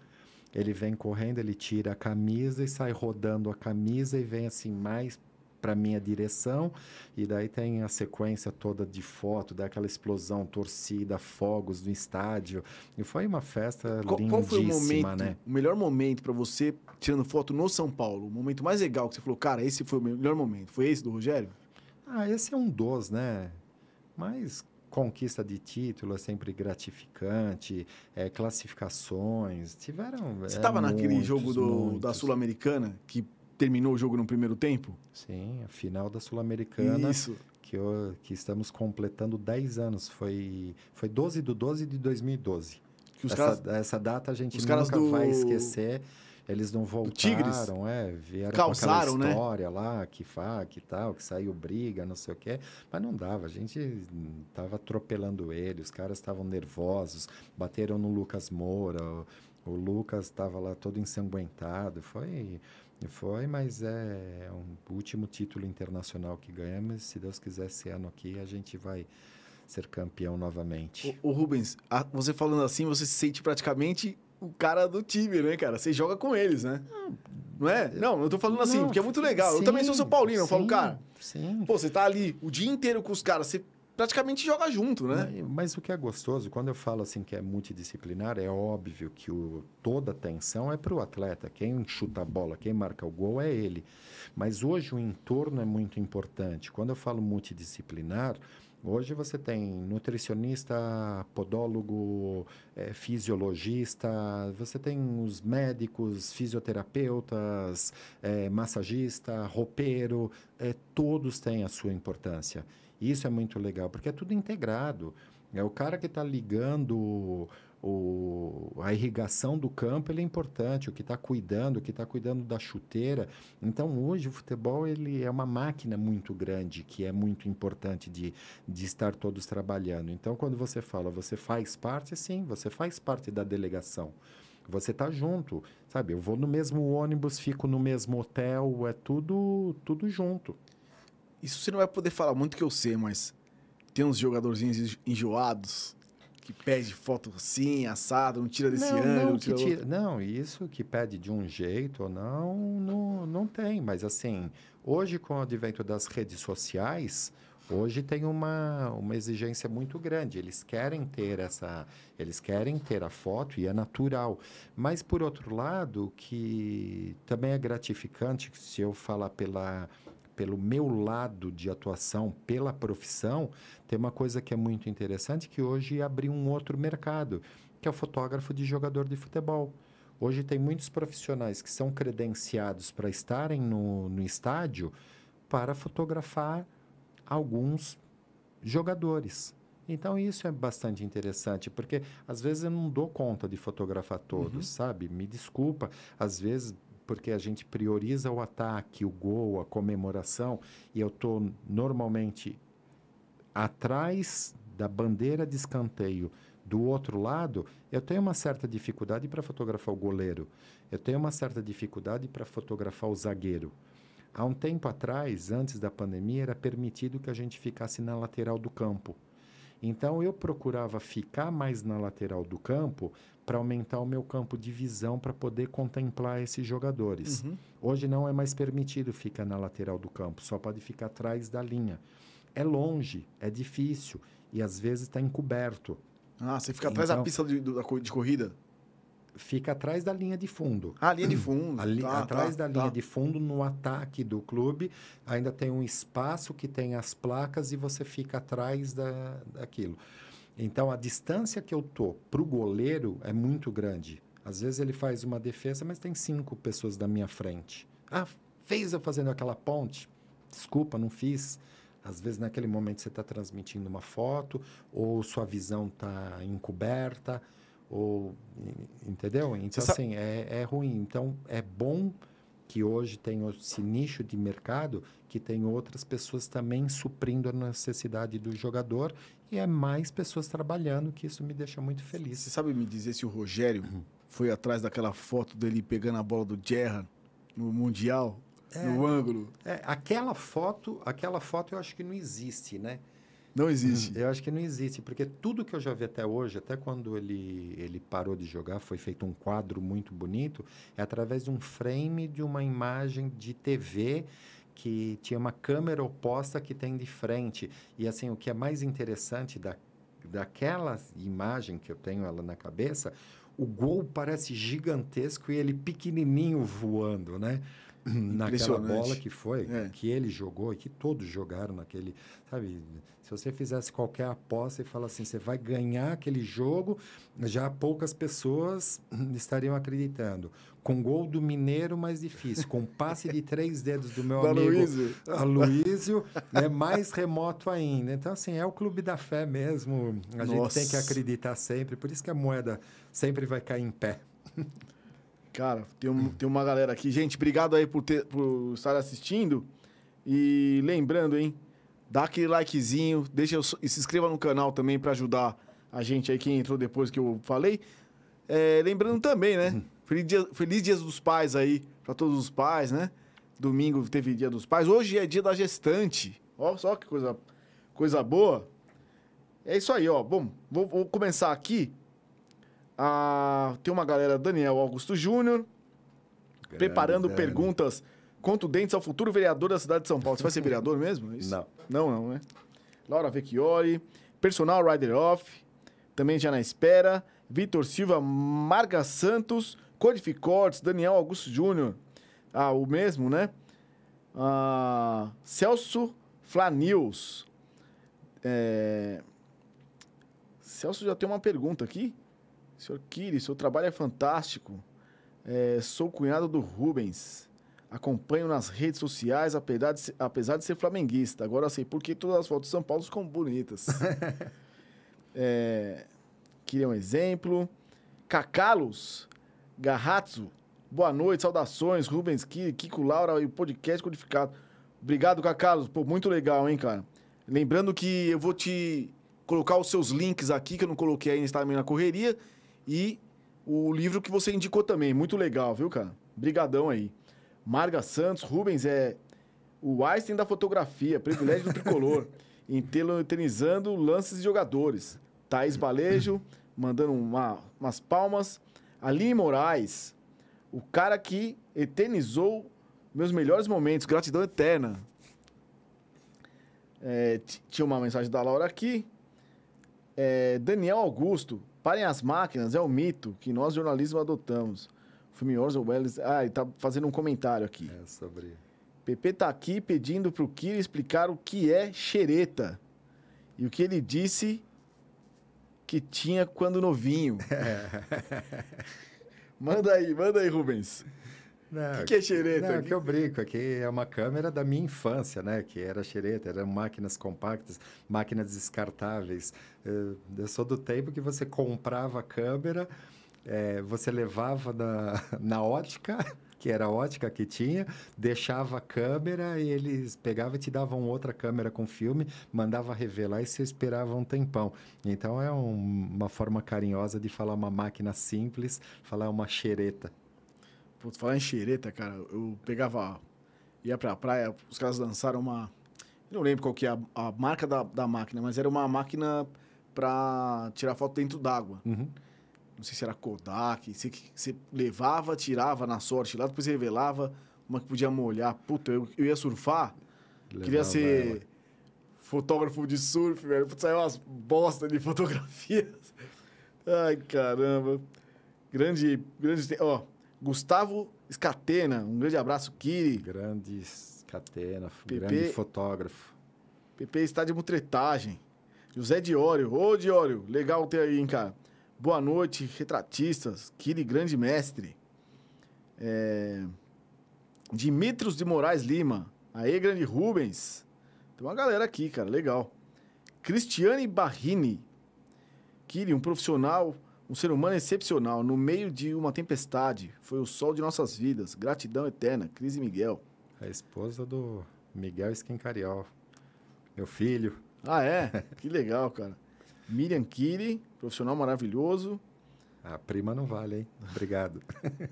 ele vem correndo, ele tira a camisa e sai rodando a camisa e vem assim mais para minha direção e daí tem a sequência toda de foto daquela explosão, torcida, fogos do estádio e foi uma festa qual, lindíssima, qual foi o
momento,
né?
O melhor momento para você tirando foto no São Paulo, o momento mais legal que você falou, cara, esse foi o melhor momento, foi esse do Rogério?
Ah, esse é um dos, né? Mas conquista de título é sempre gratificante, é, classificações, tiveram...
Você estava é, naquele jogo do, da Sul-Americana, que terminou o jogo no primeiro tempo?
Sim, a final da Sul-Americana.
Isso.
Que, eu, que estamos completando 10 anos. Foi, foi 12 de 12 de 2012. Essa, caras, essa data a gente nunca do... vai esquecer. Eles não voltaram, é, vieram Calçaram, com aquela né? história né? lá, que fa, que tal, que saiu briga, não sei o quê, mas não dava, a gente tava atropelando ele, os caras estavam nervosos, bateram no Lucas Moura, o, o Lucas estava lá todo ensanguentado, foi foi, mas é um último título internacional que ganhamos, se Deus quiser esse ano aqui a gente vai ser campeão novamente.
O, o Rubens, a, você falando assim, você se sente praticamente o cara do time, né, cara? Você joga com eles, né? Não é? Não, eu tô falando assim, não, porque é muito legal. Sim, eu também sou São Paulino, sim, eu falo, cara.
Sim.
Pô, você tá ali o dia inteiro com os caras, você praticamente joga junto, né?
Mas, mas, o que é gostoso, quando eu falo assim que é multidisciplinar, é óbvio que o, toda a atenção é para o atleta. Quem chuta a bola, quem marca o gol é ele. Mas hoje o entorno é muito importante. Quando eu falo multidisciplinar, Hoje você tem nutricionista, podólogo, é, fisiologista, você tem os médicos, fisioterapeutas, é, massagista, roupeiro, é, todos têm a sua importância. Isso é muito legal, porque é tudo integrado. É o cara que está ligando o, a irrigação do campo é importante, o que está cuidando, o que está cuidando da chuteira. Então, hoje, o futebol ele é uma máquina muito grande, que é muito importante de, de estar todos trabalhando. Então, quando você fala, você faz parte, sim, você faz parte da delegação. Você está junto, sabe? Eu vou no mesmo ônibus, fico no mesmo hotel, é tudo, tudo junto.
Isso você não vai poder falar muito que eu sei, mas tem uns jogadorzinhos enjoados que pede foto assim, assado, não tira desse
não,
ângulo.
Não, tira tira, não, isso que pede de um jeito ou não, não, não tem. Mas assim, hoje com o advento das redes sociais, hoje tem uma, uma exigência muito grande. Eles querem ter essa, eles querem ter a foto e é natural. Mas por outro lado, que também é gratificante, se eu falar pela pelo meu lado de atuação, pela profissão, tem uma coisa que é muito interessante que hoje abriu um outro mercado, que é o fotógrafo de jogador de futebol. Hoje tem muitos profissionais que são credenciados para estarem no, no estádio para fotografar alguns jogadores. Então isso é bastante interessante, porque às vezes eu não dou conta de fotografar todos, uhum. sabe? Me desculpa, às vezes porque a gente prioriza o ataque, o gol, a comemoração, e eu estou normalmente atrás da bandeira de escanteio do outro lado, eu tenho uma certa dificuldade para fotografar o goleiro, eu tenho uma certa dificuldade para fotografar o zagueiro. Há um tempo atrás, antes da pandemia, era permitido que a gente ficasse na lateral do campo. Então eu procurava ficar mais na lateral do campo para aumentar o meu campo de visão para poder contemplar esses jogadores. Uhum. Hoje não é mais permitido ficar na lateral do campo, só pode ficar atrás da linha. É longe, é difícil e às vezes está encoberto.
Ah, você fica atrás da então pista de, de corrida?
fica atrás da linha de fundo.
A linha de fundo.
Ali,
tá,
atrás
tá,
da
tá.
linha de fundo, no ataque do clube, ainda tem um espaço que tem as placas e você fica atrás da, daquilo. Então, a distância que eu tô para o goleiro é muito grande. Às vezes ele faz uma defesa, mas tem cinco pessoas da minha frente. Ah, fez eu fazendo aquela ponte? Desculpa, não fiz. Às vezes, naquele momento, você está transmitindo uma foto, ou sua visão está encoberta, ou. en- Entendeu? Então,
sabe-
assim, é, é ruim. Então, é bom que hoje tem esse nicho de mercado que tem outras pessoas também suprindo a necessidade do jogador e é mais pessoas trabalhando, que isso me deixa muito feliz.
Você sabe me dizer se o Rogério
Uhum.
foi atrás daquela foto dele pegando a bola do Gerrard no Mundial?
É.
No ângulo?
É, aquela foto, aquela foto eu acho que não existe, né?
Não existe.
Eu acho que não existe, porque tudo que eu já vi até hoje, até quando ele, ele parou de jogar, foi feito um quadro muito bonito, é através de um frame de uma imagem de TV que tinha uma câmera oposta que tem de frente. E assim, o que é mais interessante da, daquela imagem que eu tenho ela na cabeça, o gol parece gigantesco e ele pequenininho voando, né? Naquela bola que foi,
É.
que ele jogou e que todos jogaram naquele, sabe? Se você fizesse qualquer aposta e fala assim, você vai ganhar aquele jogo, já poucas pessoas estariam acreditando. Com gol do Mineiro, mais difícil. Com passe de três dedos do meu
Do
amigo
Aloysio.
Aloysio, é mais remoto ainda. Então, assim, é o clube da fé mesmo. A gente tem que
Nossa.
acreditar sempre. Por isso que a moeda sempre vai cair em pé.
Cara, tem, um- tem uma galera aqui. Gente, obrigado aí por, ter, por estar assistindo. E lembrando, hein? Dá aquele likezinho, deixa e se inscreva no canal também para ajudar a gente aí, quem entrou depois que eu falei. É, lembrando também, né? Feliz dia, feliz dia dos pais aí, para todos os pais, né? Domingo teve dia dos pais. Hoje é dia da gestante. Ó, só que coisa, coisa boa. É isso aí, ó. Bom, vou, vou começar aqui. Ah, tem uma galera, Daniel Augusto Júnior, preparando perguntas contundentes ao futuro vereador da cidade de São Paulo. Você vai ser vereador mesmo? É isso?
Não.
Não, não, né? Laura Vecchioli, personal rider off, também já na espera. Vitor Silva, Marga Santos, Codificortes, Daniel Augusto Júnior. Ah, o mesmo, né? Ah, Celso Flanils. É... Celso já tem uma pergunta aqui. Senhor Kiri, seu trabalho é fantástico. É, sou cunhado do Rubens. Acompanho nas redes sociais, apesar de, ser, apesar de ser flamenguista. Agora sei por que todas as fotos de São Paulo ficam bonitas. é, queria um exemplo. Cacalos, Garratzo, boa noite, saudações. Rubens Kiko Laura e o podcast codificado. Obrigado, Cacalos. Pô, muito legal, hein, cara? Lembrando que eu vou te colocar os seus links aqui, que eu não coloquei ainda, está na correria. E o livro que você indicou também. Muito legal, viu, cara? Brigadão aí. Marga Santos, Rubens é o Einstein da fotografia, privilégio do tricolor, Entelo- eternizando lances de jogadores. Thaís Balejo, mandando uma- umas palmas. Aline Moraes, o cara que eternizou meus melhores momentos, gratidão eterna. É, tinha uma mensagem da Laura aqui. É, Daniel Augusto, parem as máquinas, é o mito que nós jornalismo adotamos. Orson Welles. Ah, ele tá fazendo um comentário aqui.
É sobre.
PP tá aqui pedindo pro Kiri explicar o que é xereta. E o que ele disse que tinha quando novinho. manda aí, manda aí, Rubens.
Não,
O que é xereta?
Não, que eu brinco, aqui é uma câmera da minha infância, né? Que era xereta, eram máquinas compactas, máquinas descartáveis. Eu, eu sou do tempo que você comprava a câmera, eh, você levava na, na ótica, que era a ótica que tinha, deixava a câmera e eles pegavam e te davam outra câmera com filme, mandava revelar e você esperava um tempão. Então é um- uma forma carinhosa de falar uma máquina simples, falar uma xereta.
Putz, falar em xereta, cara, eu pegava. ia pra praia, os caras lançaram uma. Eu não lembro qual que é a, a marca da, da máquina, mas era uma máquina pra tirar foto dentro d'água.
Uhum.
Não sei se era Kodak. Você, você levava, tirava na sorte lá, depois revelava uma que podia molhar. Puta, eu, eu ia surfar, queria
Levava
ser
ela.
fotógrafo de surf, velho. Putz, saiu umas bosta de fotografias. Ai, caramba. Grande, grande, ó, Gustavo Scatena, um grande abraço, Kiri.
Grande Scatena,
PP.
grande fotógrafo.
PP está de mutretagem. José Diório, ô Diório, legal ter aí, hein, cara. Boa noite, retratistas, Kiri, grande mestre. É... Dimitros de Moraes Lima, aê, grande Rubens. Tem uma galera aqui, cara, legal. Cristiane Barrini, Kiri, um profissional, um ser humano excepcional, no meio de uma tempestade. Foi o sol de nossas vidas. Gratidão eterna. Cris e Miguel.
A esposa do Miguel Esquincariol. Meu filho.
Ah, é? que legal, cara. Miriam Kiri, profissional maravilhoso.
A prima não vale, hein? Obrigado.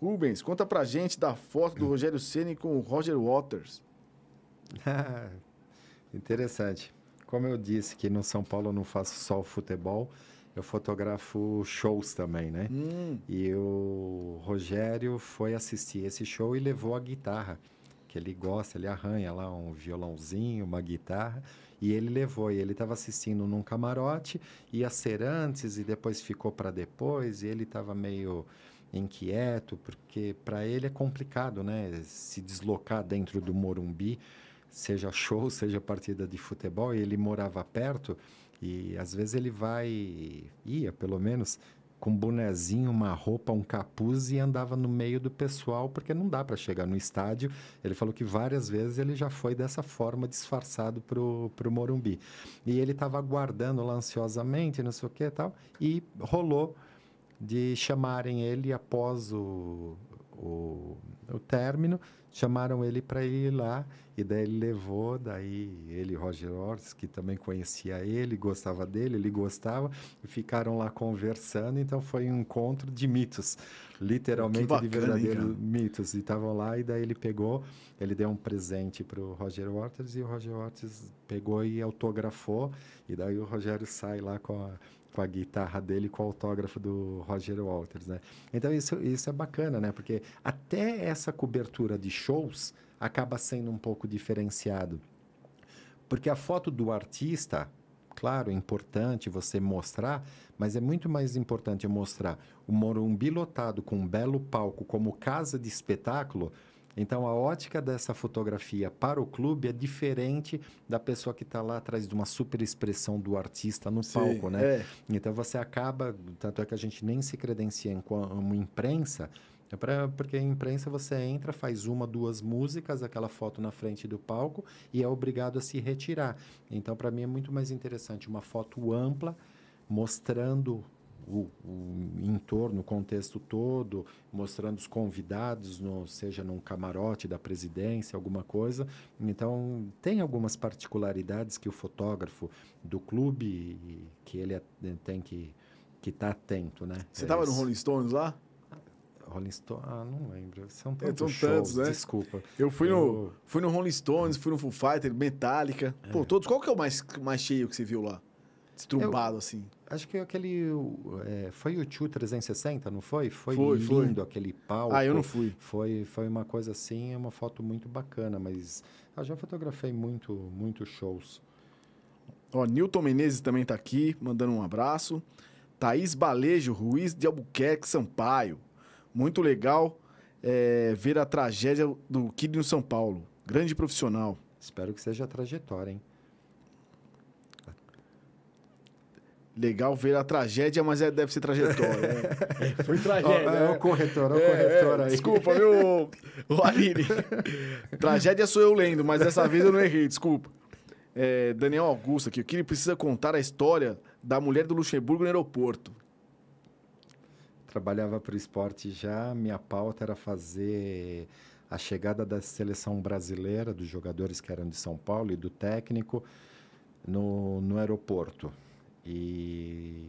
Rubens, conta pra gente da foto do Rogério Ceni com o Roger Waters.
Interessante. Como eu disse que no São Paulo eu não faço só o futebol, eu fotografo shows também, né?
Hum,
E o Rogério foi assistir esse show e levou a guitarra, que ele gosta, ele arranha lá um violãozinho, uma guitarra, e ele levou. E ele estava assistindo num camarote, ia ser antes e depois ficou para depois, e ele estava meio inquieto, porque para ele é complicado, né? Se deslocar dentro do Morumbi, seja show, seja partida de futebol, e ele morava perto, e às vezes ele vai, ia pelo menos, com um bonezinho, uma roupa, um capuz e andava no meio do pessoal, porque não dá para chegar no estádio. Ele falou que várias vezes ele já foi dessa forma disfarçado pro, pro Morumbi. E ele estava aguardando lá ansiosamente, não sei o que e tal, e rolou de chamarem ele após o, o, o término, chamaram ele para ir lá, e daí ele levou, daí ele Roger Ortiz, que também conhecia ele, gostava dele, ele gostava, e ficaram lá conversando, então foi um encontro de mitos, literalmente
bacana,
de verdadeiros mitos, e estavam lá, e daí ele pegou, ele deu um presente para o Roger Waters, e o Roger Waters pegou e autografou, e daí o Rogério sai lá com a, com a guitarra dele com o autógrafo do Roger Waters, né? Então isso, isso é bacana, né? Porque até essa cobertura de shows acaba sendo um pouco diferenciado. Porque a foto do artista, claro, é importante você mostrar, mas é muito mais importante mostrar o Morumbi lotado com um belo palco como casa de espetáculo. Então, a ótica dessa fotografia para o clube é diferente da pessoa que está lá atrás de uma super expressão do artista no palco, né?
É.
Então você acaba, tanto é que a gente nem se credencia como imprensa, é pra, porque a imprensa você entra, faz uma, duas músicas, aquela foto na frente do palco e é obrigado a se retirar. Então para mim é muito mais interessante uma foto ampla, mostrando o, o entorno, o contexto todo, mostrando os convidados, no, seja num camarote da presidência, alguma coisa. Então, tem algumas particularidades que o fotógrafo do clube, que ele é- tem que que estar atento, né?
Você
É
tava no. Rolling Stones lá?
Rolling Stone? Ah, não lembro. São
É,
tantos
são tantos,
shows,
né?
desculpa.
Eu fui no,
Eu-
fui no Rolling Stones, fui no Full Fighter, Metallica. Pô, todos. Qual que é o mais, mais cheio que você viu lá? Estrumbado, assim.
Acho que aquele... é, foi o Tio 360, não foi? Foi,
Foi, foi.
lindo aquele palco.
Ah, eu não fui.
Foi, foi uma coisa assim, é uma foto muito bacana, mas eu já fotografei muito, muito shows.
Ó, Newton Menezes também tá aqui, mandando um abraço. Thaís Balejo, Ruiz de Albuquerque, Sampaio. Muito legal é, ver a tragédia do Kid no São Paulo. Grande profissional.
Espero que seja a trajetória, hein?
Legal ver a tragédia, mas é, deve ser trajetória. né? Foi
Ó,
tragédia.
é,
né?
o corretor, ó, o
É,
corretor
é,
aí.
Desculpa, viu, Aline? Tragédia sou eu lendo, mas dessa vez eu não errei, desculpa. É, Daniel Augusto aqui, o que ele precisa contar a história da mulher do Luxemburgo no aeroporto.
Trabalhava para o esporte já, minha pauta era fazer a chegada da seleção brasileira, dos jogadores que eram de São Paulo e do técnico, no, no aeroporto. E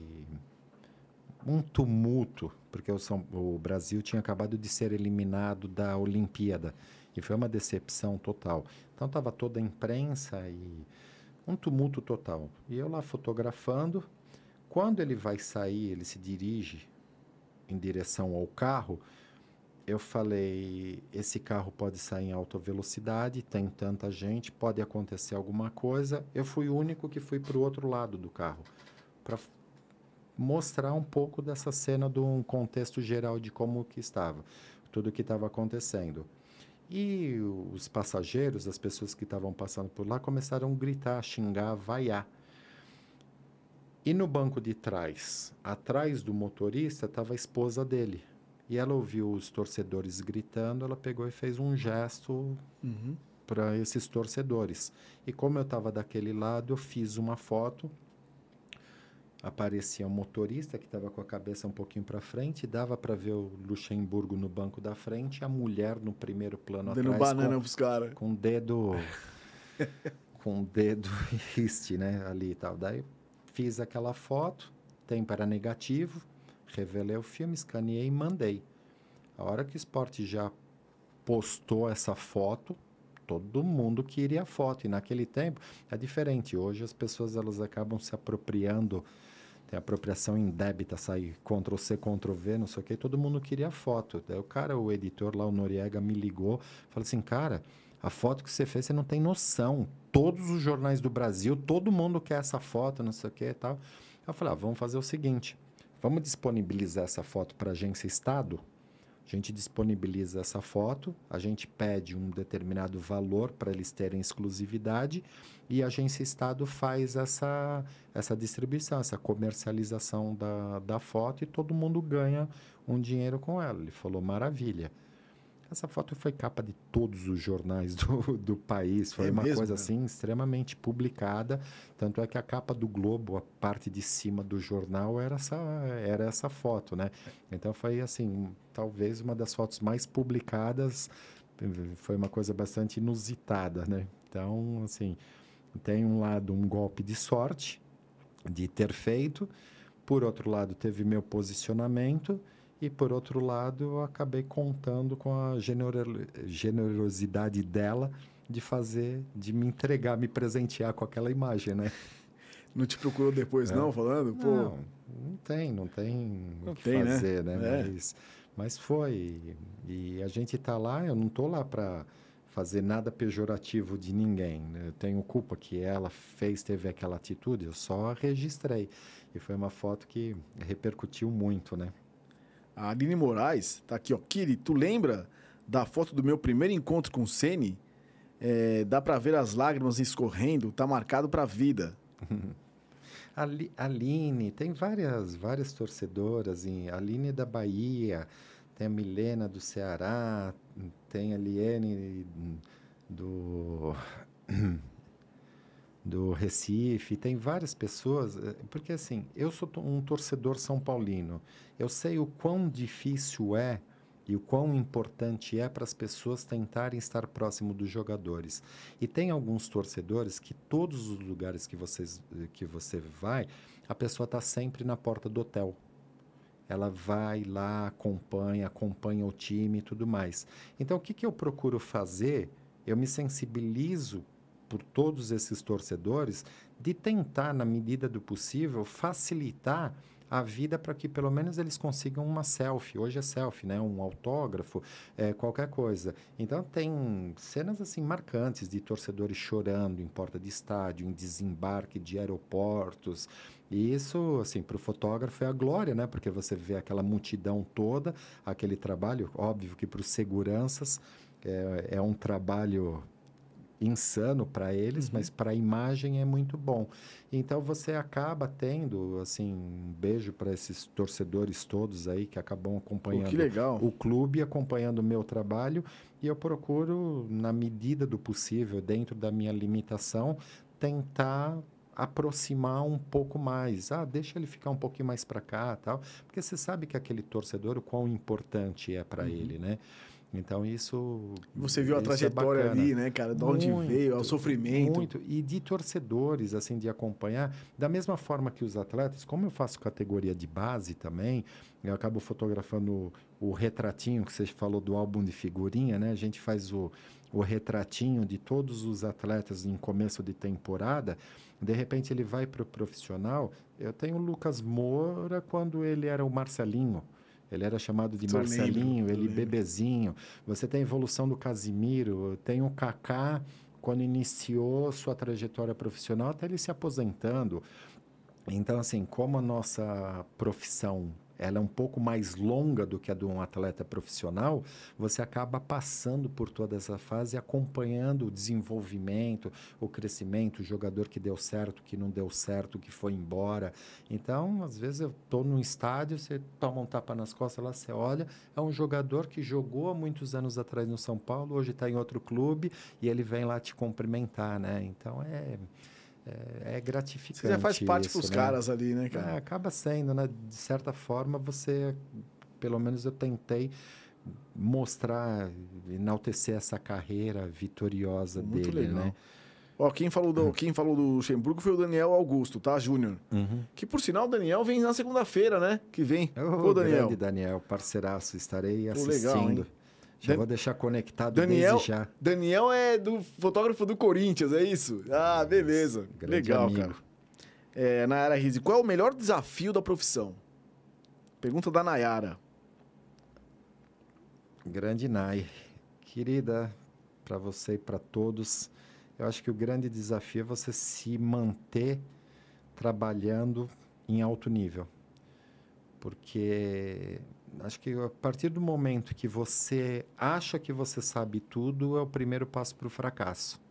um tumulto, porque o, São, o Brasil tinha acabado de ser eliminado da Olimpíada. E foi uma decepção total. Então estava toda a imprensa e um tumulto total. E eu lá fotografando. Quando ele vai sair, ele se dirige em direção ao carro, eu falei: esse carro pode sair em alta velocidade, tem tanta gente, pode acontecer alguma coisa. Eu fui o único que fui para o outro lado do carro para mostrar um pouco dessa cena de um contexto geral de como que estava, tudo que estava acontecendo. E os passageiros, as pessoas que estavam passando por lá, começaram a gritar, a xingar, a vaiar. E no banco de trás, atrás do motorista, estava a esposa dele. E ela ouviu os torcedores gritando, ela pegou e fez um gesto
Uhum.
para esses torcedores. E como eu estava daquele lado, eu fiz uma foto. Aparecia um motorista que estava com a cabeça um pouquinho para frente, dava para ver o Luxemburgo no banco da frente, a mulher no primeiro plano
Dando
atrás
banana
com,
pros caras.
com o dedo com o dedo riste, né, ali e tal. Daí fiz aquela foto, tempo era negativo, revelei o filme, escaneei e mandei. A hora que o esporte já postou essa foto, todo mundo queria a foto. E naquele tempo é diferente. Hoje as pessoas elas acabam se apropriando, tem apropriação indébita, sai Ctrl C, Ctrl V, não sei o que, todo mundo queria a foto. Daí o cara, o editor lá, o Noriega, me ligou, falou assim, cara, a foto que você fez, você não tem noção. Todos os jornais do Brasil, todo mundo quer essa foto, não sei o que e tal. Eu falei, ah, vamos fazer o seguinte, vamos disponibilizar essa foto para a agência Estado, a gente disponibiliza essa foto, a gente pede um determinado valor para eles terem exclusividade e a agência Estado faz essa, essa distribuição, essa comercialização da, da foto e todo mundo ganha um dinheiro com ela. Ele falou, maravilha. Essa foto foi capa de todos os jornais do, do país, foi
É
uma
mesmo,
coisa
cara?
assim extremamente publicada. Tanto é que a capa do Globo, a parte de cima do jornal, era essa, era essa foto, né? Então foi assim, talvez uma das fotos mais publicadas, foi uma coisa bastante inusitada, né? Então, assim, tem um lado um golpe de sorte de ter feito, por outro lado teve meu posicionamento e por outro lado eu acabei contando com a genero- generosidade dela de fazer, de me entregar, me presentear com aquela imagem, né?
Não te procurou depois,
É.
não, falando? Pô,
Não, não tem, não tem
Não
o que
tem, né?
fazer, né?
É.
Mas, mas foi. E a gente tá lá, eu não tô lá para fazer nada pejorativo de ninguém. né? Eu tenho culpa que ela fez, teve aquela atitude, eu só registrei. E foi uma foto que repercutiu muito, né?
A Aline Moraes tá aqui, ó. Kiri, tu lembra da foto do meu primeiro encontro com o Sene? É, dá pra ver as lágrimas escorrendo, tá marcado pra vida.
Ali, Aline, tem várias, várias torcedoras. Em, a Aline é da Bahia, tem a Milena do Ceará, tem a Liene do, do Recife, tem várias pessoas. eh, Porque assim, eu sou um torcedor são paulino. Eu sei o quão difícil é e o quão importante é para as pessoas tentarem estar próximo dos jogadores. E tem alguns torcedores que todos os lugares que, vocês, que você vai, a pessoa está sempre na porta do hotel. Ela vai lá, acompanha, acompanha o time e tudo mais. Então, o que, que eu procuro fazer? Eu me sensibilizo por todos esses torcedores de tentar, na medida do possível, facilitar a vida para que pelo menos eles consigam uma selfie. Hoje é selfie, né? Um autógrafo, é, qualquer coisa. Então tem cenas assim marcantes de torcedores chorando em porta de estádio, em desembarque de aeroportos. E isso, assim, para o fotógrafo é a glória, né? Porque você vê aquela multidão toda, aquele trabalho. Óbvio que para os seguranças é, é um trabalho insano para eles, mas para a imagem é muito bom. Então você acaba tendo assim um beijo para esses torcedores todos aí que acabam acompanhando
legal.
o clube, acompanhando o meu trabalho e eu procuro na medida do possível, dentro da minha limitação, tentar aproximar um pouco mais. Ah, deixa ele ficar um pouquinho mais para cá, tal, porque você sabe que aquele torcedor o quão importante é para ele, né? Então isso
Você viu a
isso é
trajetória
bacana.
ali, né, cara? De onde
Muito,
veio, ao sofrimento.
Muito. E de torcedores, assim, de acompanhar. Da mesma forma que os atletas, como eu faço categoria de base também, eu acabo fotografando o, o retratinho que você falou do álbum de figurinha, né? A gente faz o, o retratinho de todos os atletas em começo de temporada. De repente ele vai para o profissional. Eu tenho o Lucas Moura quando ele era o Marcelinho. Ele era chamado de Marcelinho, ele bebezinho. Você tem a evolução do Casimiro, tem o Kaká quando iniciou sua trajetória profissional até ele se aposentando. Então, assim, como a nossa profissão ela é um pouco mais longa do que a de um atleta profissional, você acaba passando por toda essa fase, acompanhando o desenvolvimento, o crescimento, o jogador que deu certo, que não deu certo, que foi embora. Então, às vezes eu estou num estádio, você toma um tapa nas costas lá, você olha, é um jogador que jogou há muitos anos atrás no São Paulo, hoje está em outro clube e ele vem lá te cumprimentar, né? Então é é, é gratificante. Você já
faz parte para os né? caras ali, né, cara?
É, acaba sendo, né? De certa forma, você, pelo menos eu tentei mostrar, enaltecer essa carreira vitoriosa Muito dele, legal. né?
Ó, quem falou do, quem falou do Luxemburgo foi o Daniel Augusto, tá, Júnior?
Uhum.
Que por sinal o Daniel vem na segunda-feira, né? Que vem.
Oh, Daniel. Grande Daniel, parceiraço, estarei assistindo. Pô, legal, já Dan... vou deixar conectado
Daniel,
desde já.
Daniel é do fotógrafo do Corinthians, é isso? Ah, beleza.
Grande
Legal,
amigo.
cara. É, Nayara Rizzi, qual é o melhor desafio da profissão? Pergunta da Nayara.
Grande Nay. Querida, para você e para todos, eu acho que o grande desafio é você se manter trabalhando em alto nível. Porque acho que a partir do momento que você acha que você sabe tudo, é o primeiro passo para o fracasso.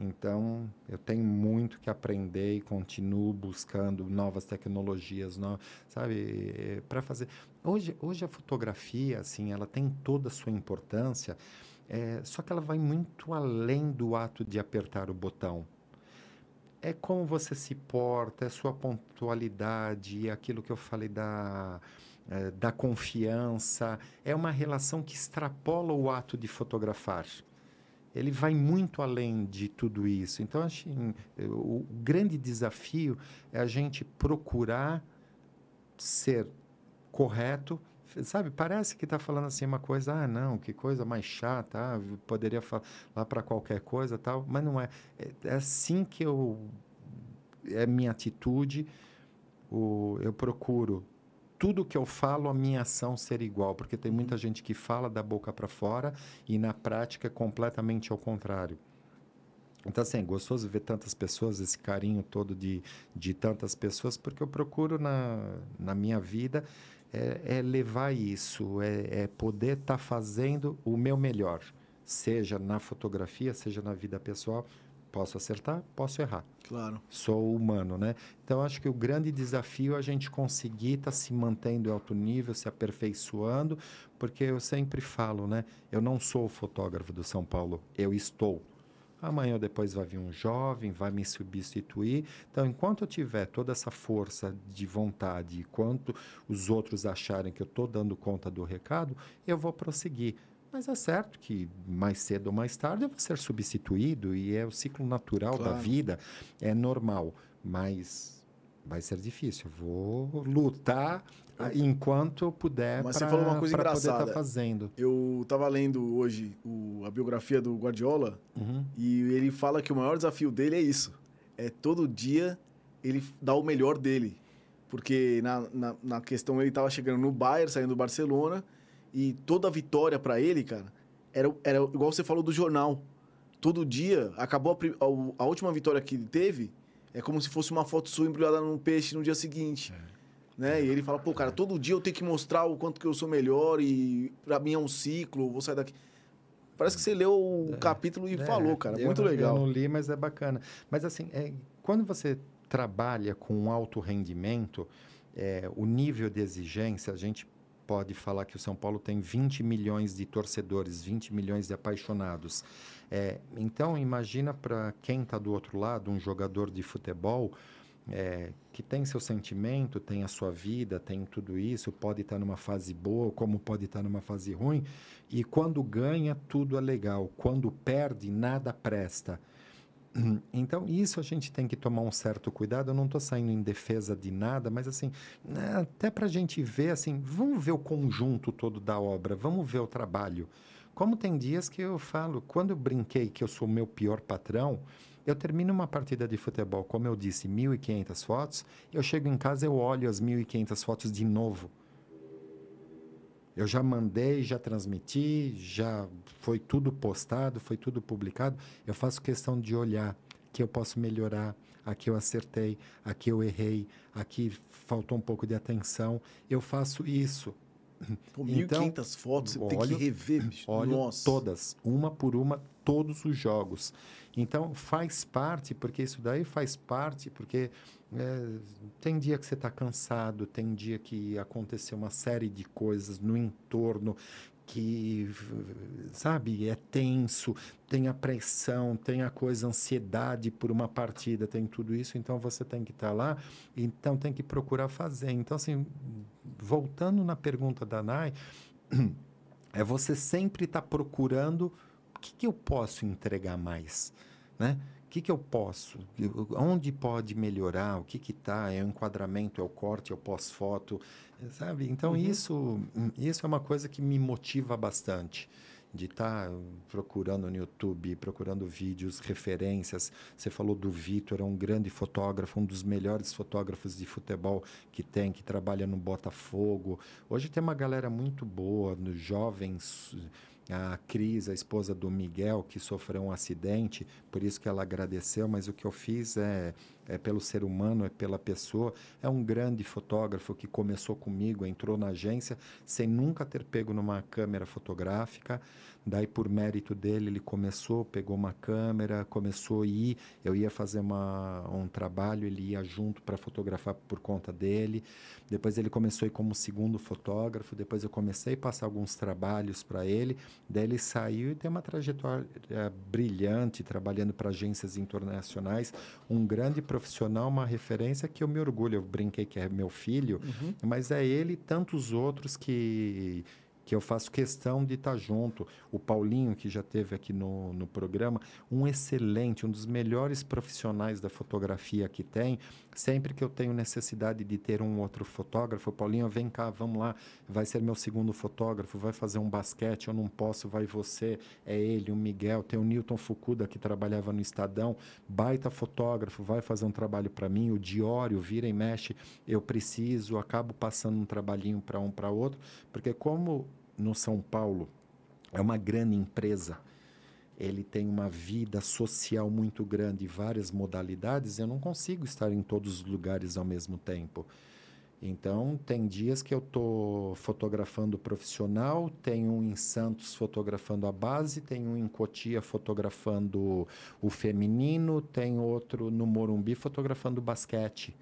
Então, eu tenho muito que aprender e continuo buscando novas tecnologias, no, sabe, para fazer. Hoje, hoje a fotografia, assim, ela tem toda a sua importância, é, só que ela vai muito além do ato de apertar o botão. É como você se porta, é sua pontualidade, é aquilo que eu falei da é, da confiança. É uma relação que extrapola o ato de fotografar. Ele vai muito além de tudo isso. Então, acho o grande desafio é a gente procurar ser correto. Sabe, parece que está falando assim uma coisa, ah, não, que coisa mais chata, ah, poderia falar para qualquer coisa tal, mas não é. é. É assim que eu. É minha atitude. O, eu procuro tudo que eu falo, a minha ação ser igual, porque tem muita gente que fala da boca para fora e na prática é completamente ao contrário. Então, assim, é gostoso ver tantas pessoas, esse carinho todo de, de tantas pessoas, porque eu procuro na, na minha vida é, é levar isso, é, é poder estar tá fazendo o meu melhor, seja na fotografia, seja na vida pessoal, Posso acertar, posso errar.
Claro.
Sou humano, né? Então, acho que o grande desafio é a gente conseguir estar tá se mantendo em alto nível, se aperfeiçoando, porque eu sempre falo, né? Eu não sou o fotógrafo do São Paulo, eu estou. Amanhã ou depois vai vir um jovem, vai me substituir. Então, enquanto eu tiver toda essa força de vontade, enquanto os outros acharem que eu estou dando conta do recado, eu vou prosseguir. Mas é certo que mais cedo ou mais tarde eu vou ser substituído e é o ciclo natural claro. da vida, é normal. Mas vai ser difícil. Vou lutar enquanto eu puder
Mas pra, você falou uma coisa
tá
engraçada.
Tá fazendo.
Eu estava lendo hoje o, a biografia do Guardiola
uhum.
e ele fala que o maior desafio dele é isso. É todo dia ele dar o melhor dele. Porque na, na, na questão ele estava chegando no Bayern, saindo do Barcelona e toda vitória para ele, cara, era, era igual você falou do jornal. Todo dia, acabou a, a, a, última vitória que ele teve, é como se fosse uma foto sua embrulhada num peixe no dia seguinte. É. Né? E ele fala, pô, cara, todo dia eu tenho que mostrar o quanto que eu sou melhor e pra mim é um ciclo, vou sair daqui. Parece que você leu o é, capítulo e é, falou, cara. Muito legal.
Eu não li, mas é bacana. Mas assim, é, quando você trabalha com alto rendimento, é, o nível de exigência, a gente pode falar que o São Paulo tem 20 milhões de torcedores, 20 milhões de apaixonados. É, então, imagina para quem está do outro lado, um jogador de futebol é, que tem seu sentimento, tem a sua vida, tem tudo isso, pode estar tá numa fase boa, como pode estar tá numa fase ruim, e quando ganha, tudo é legal. Quando perde, nada presta. Então, isso a gente tem que tomar um certo cuidado. Eu não estou saindo em defesa de nada, mas assim, né, até para a gente ver, assim, vamos ver o conjunto todo da obra, vamos ver o trabalho. Como tem dias que eu falo, quando eu brinquei que eu sou o meu pior patrão, eu termino uma partida de futebol, como eu disse, 1.500 fotos, eu chego em casa, eu olho as 1.500 fotos de novo. Eu já mandei, já transmiti, já foi tudo postado, foi tudo publicado. Eu faço questão de olhar aqui eu posso melhorar, aqui eu acertei, aqui eu errei, aqui faltou um pouco de atenção. Eu faço isso.
Pô, 1.500 então, fotos, você olho, tem que rever, bicho.
Olho Nossa. todas, uma por uma, todos os jogos. Então, faz parte, porque isso daí faz parte, porque é, tem dia que você está cansado, tem dia que aconteceu uma série de coisas no entorno que, sabe, é tenso, tem a pressão, tem a coisa, ansiedade por uma partida, tem tudo isso, então você tem que estar tá lá, então tem que procurar fazer. Então, assim, voltando na pergunta da Nai, é você sempre estar tá procurando o que, que eu posso entregar mais, né? O que, que eu posso? Onde pode melhorar? O que está? É o enquadramento? É o corte? É o pós-foto? Sabe? Então, uhum. isso, isso é uma coisa que me motiva bastante. De estar tá procurando no YouTube, procurando vídeos, referências. Você falou do Vitor, é um grande fotógrafo, um dos melhores fotógrafos de futebol que tem, que trabalha no Botafogo. Hoje tem uma galera muito boa, jovens a Cris, a esposa do Miguel, que sofreu um acidente, por isso que ela agradeceu, mas o que eu fiz é, é pelo ser humano, é pela pessoa. É um grande fotógrafo que começou comigo, entrou na agência sem nunca ter pego numa câmera fotográfica. Daí, por mérito dele, ele começou, pegou uma câmera, começou a ir. Eu ia fazer uma, um trabalho, ele ia junto para fotografar por conta dele. Depois, ele começou a ir como segundo fotógrafo. Depois, eu comecei a passar alguns trabalhos para ele. Daí, ele saiu e tem uma trajetória brilhante, trabalhando para agências internacionais. Um grande profissional, uma referência que eu me orgulho. Eu brinquei que é meu filho, uhum. mas é ele e tantos outros que que eu faço questão de estar junto. O Paulinho, que já teve aqui no, no programa, um excelente, um dos melhores profissionais da fotografia que tem. Sempre que eu tenho necessidade de ter um outro fotógrafo, Paulinho, vem cá, vamos lá, vai ser meu segundo fotógrafo, vai fazer um basquete, eu não posso, vai você, é ele, o Miguel, tem o Newton Fukuda que trabalhava no Estadão, baita fotógrafo, vai fazer um trabalho para mim, o Diório, vira e mexe, eu preciso, acabo passando um trabalhinho para um para outro, porque como no São Paulo é uma grande empresa, ele tem uma vida social muito grande, várias modalidades, eu não consigo estar em todos os lugares ao mesmo tempo. Então, tem dias que eu estou fotografando profissional, tem um em Santos fotografando a base, tem um em Cotia fotografando o feminino, tem outro no Morumbi fotografando basquete.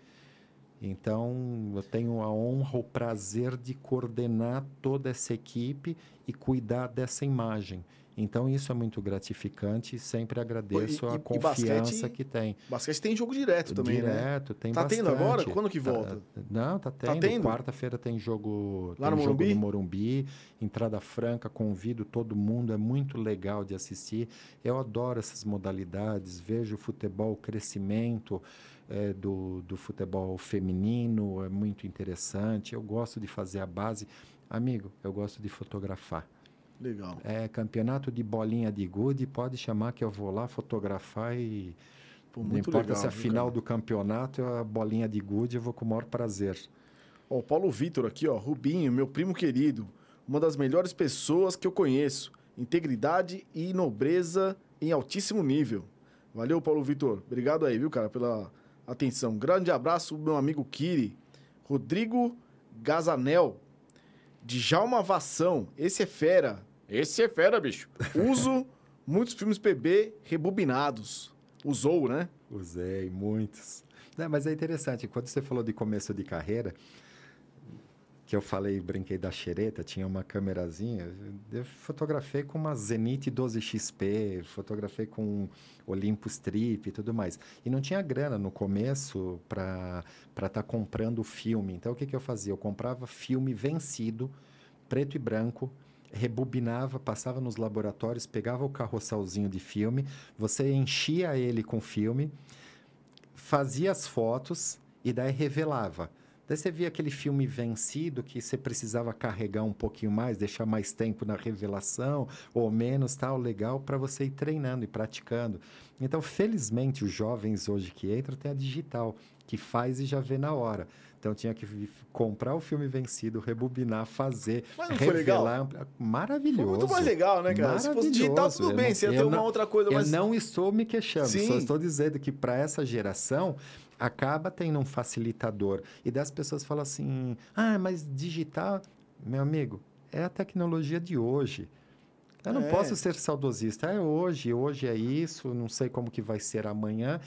Então, eu tenho a honra, o prazer de coordenar toda essa equipe e cuidar dessa imagem. Então, isso é muito gratificante e sempre agradeço e, a e, confiança basquete, que tem.
Basquete tem jogo direto também,
direto, né? Direto, tem
Tá
bastante.
tendo agora? Quando que volta?
Tá, não, tá tendo. Tá tendo? Quarta-feira tem jogo, Lá tem no, jogo Morumbi? no Morumbi, entrada franca, convido todo mundo, é muito legal de assistir. Eu adoro essas modalidades, vejo o futebol, o crescimento, é, do, do futebol feminino, é muito interessante. Eu gosto de fazer a base. Amigo, eu gosto de fotografar.
Legal.
É campeonato de bolinha de gude, pode chamar que eu vou lá fotografar e Pô, não importa legal, se é a final cara? do campeonato é a bolinha de gude, eu vou com o maior prazer.
Ó, o Paulo Vitor aqui, ó, Rubinho, meu primo querido, uma das melhores pessoas que eu conheço, integridade e nobreza em altíssimo nível. Valeu, Paulo Vitor. Obrigado aí, viu, cara, pela atenção. Grande abraço, meu amigo Kiri. Rodrigo Gazanel. Djalma Vação. Esse é fera. Esse é fera, bicho. Uso muitos filmes PB rebobinados. Usou, né?
Usei, muitos. Não, mas é interessante, quando você falou de começo de carreira, que eu falei, brinquei da xereta, tinha uma câmerazinha. Eu fotografei com uma Zenith 12XP, fotografei com Olympus Trip e tudo mais. E não tinha grana no começo para estar tá comprando filme. Então, o que, que eu fazia? Eu comprava filme vencido, preto e branco, rebobinava, passava nos laboratórios, pegava o carrosselzinho de filme, você enchia ele com filme, fazia as fotos e daí revelava. Daí você via aquele filme vencido que você precisava carregar um pouquinho mais, deixar mais tempo na revelação ou menos, tal, legal para você ir treinando e praticando. Então, felizmente, os jovens hoje que entram têm a digital, que faz e já vê na hora. Então tinha que comprar o filme vencido, rebobinar, fazer,
Mas não foi legal?
revelar. Maravilhoso.
Foi muito mais legal, né, cara? Se fosse digital, tudo
Eu
bem,
não-
você ia ter uma
não-
outra coisa, mas.
Eu não estou me queixando,
Sim.
só estou dizendo que para essa geração acaba tendo um facilitador. E das pessoas falam assim: ah, mas digital, meu amigo, é a tecnologia de hoje. Eu não
É.
posso ser saudosista. É hoje, hoje é isso, não sei como que vai ser amanhã.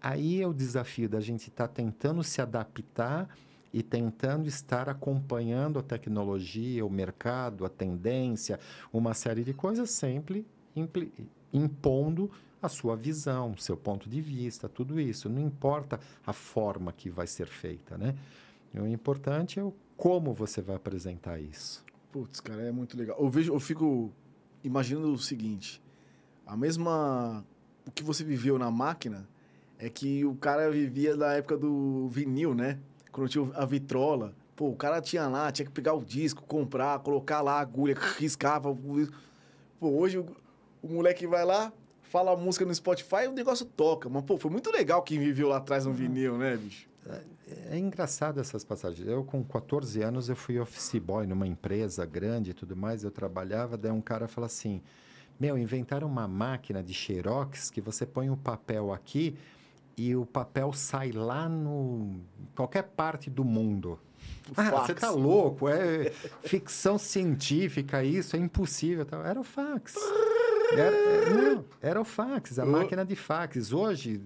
Aí é o desafio da gente estar tentando se adaptar e tentando estar acompanhando a tecnologia, o mercado, a tendência, uma série de coisas, sempre impondo a sua visão, seu ponto de vista, tudo isso. Não importa a forma que vai ser feita, né? O importante é o como você vai apresentar isso.
Putz, cara, é muito legal. Eu vejo, eu fico imaginando o seguinte: a mesma. O que você viveu na máquina é que o cara vivia na época do vinil, né? Quando tinha a vitrola. Pô, o cara tinha lá, tinha que pegar o disco, comprar, colocar lá a agulha, riscava. Pô, hoje o, o moleque vai lá, fala a música no Spotify o negócio toca. Mas, pô, foi muito legal quem viveu lá atrás no vinil, né, bicho?
É engraçado essas passagens. Eu, com 14 anos, eu fui office boy numa empresa grande e tudo mais. Eu trabalhava, daí um cara falou assim: Meu, inventaram uma máquina de xerox que você põe o papel aqui e o papel sai lá no qualquer parte do mundo.
O
Ah,
fax.
você tá louco? É ficção científica isso, é impossível. Era o fax. Era, é, não, era o fax, a máquina de fax. Hoje,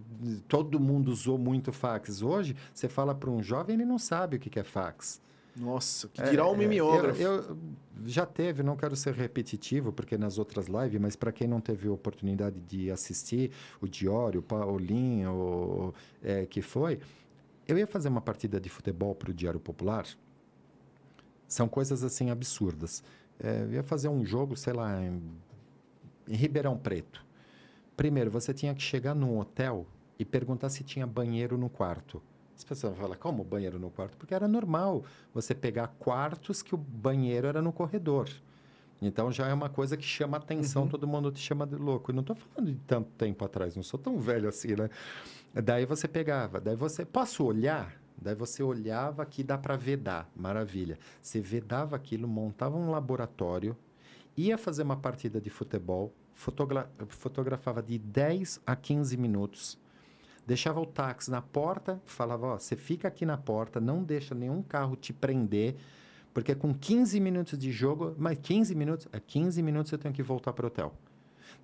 todo mundo usou muito fax. Hoje, você fala para um jovem, ele não sabe o que é fax.
Nossa, que dirá um
É,
mimeógrafo.
Eu, eu- já teve, não quero ser repetitivo, porque nas outras lives, mas para quem não teve a oportunidade de assistir o Diório, o Paulinho, o, é, que foi, eu ia fazer uma partida de futebol para o Diário Popular. São coisas assim absurdas. É, eu ia fazer um jogo, sei lá, em, em Ribeirão Preto. Primeiro, você tinha que chegar num hotel e perguntar se tinha banheiro no quarto. As pessoas falam, como banheiro no quarto? Porque era normal você pegar quartos que o banheiro era no corredor. Então já é uma coisa que chama atenção,
Uhum.
todo mundo te chama de louco. E não estou falando de tanto tempo atrás, não sou tão velho assim, né? Daí você pegava, daí você, posso olhar? Daí você olhava aqui, dá para vedar, maravilha. Você vedava aquilo, montava um laboratório, ia fazer uma partida de futebol, fotogra- fotografava de 10 a 15 minutos, deixava o táxi na porta, falava, ó, você fica aqui na porta, não deixa nenhum carro te prender, porque com 15 minutos de jogo, mas 15 minutos, é 15 minutos eu tenho que voltar para o hotel.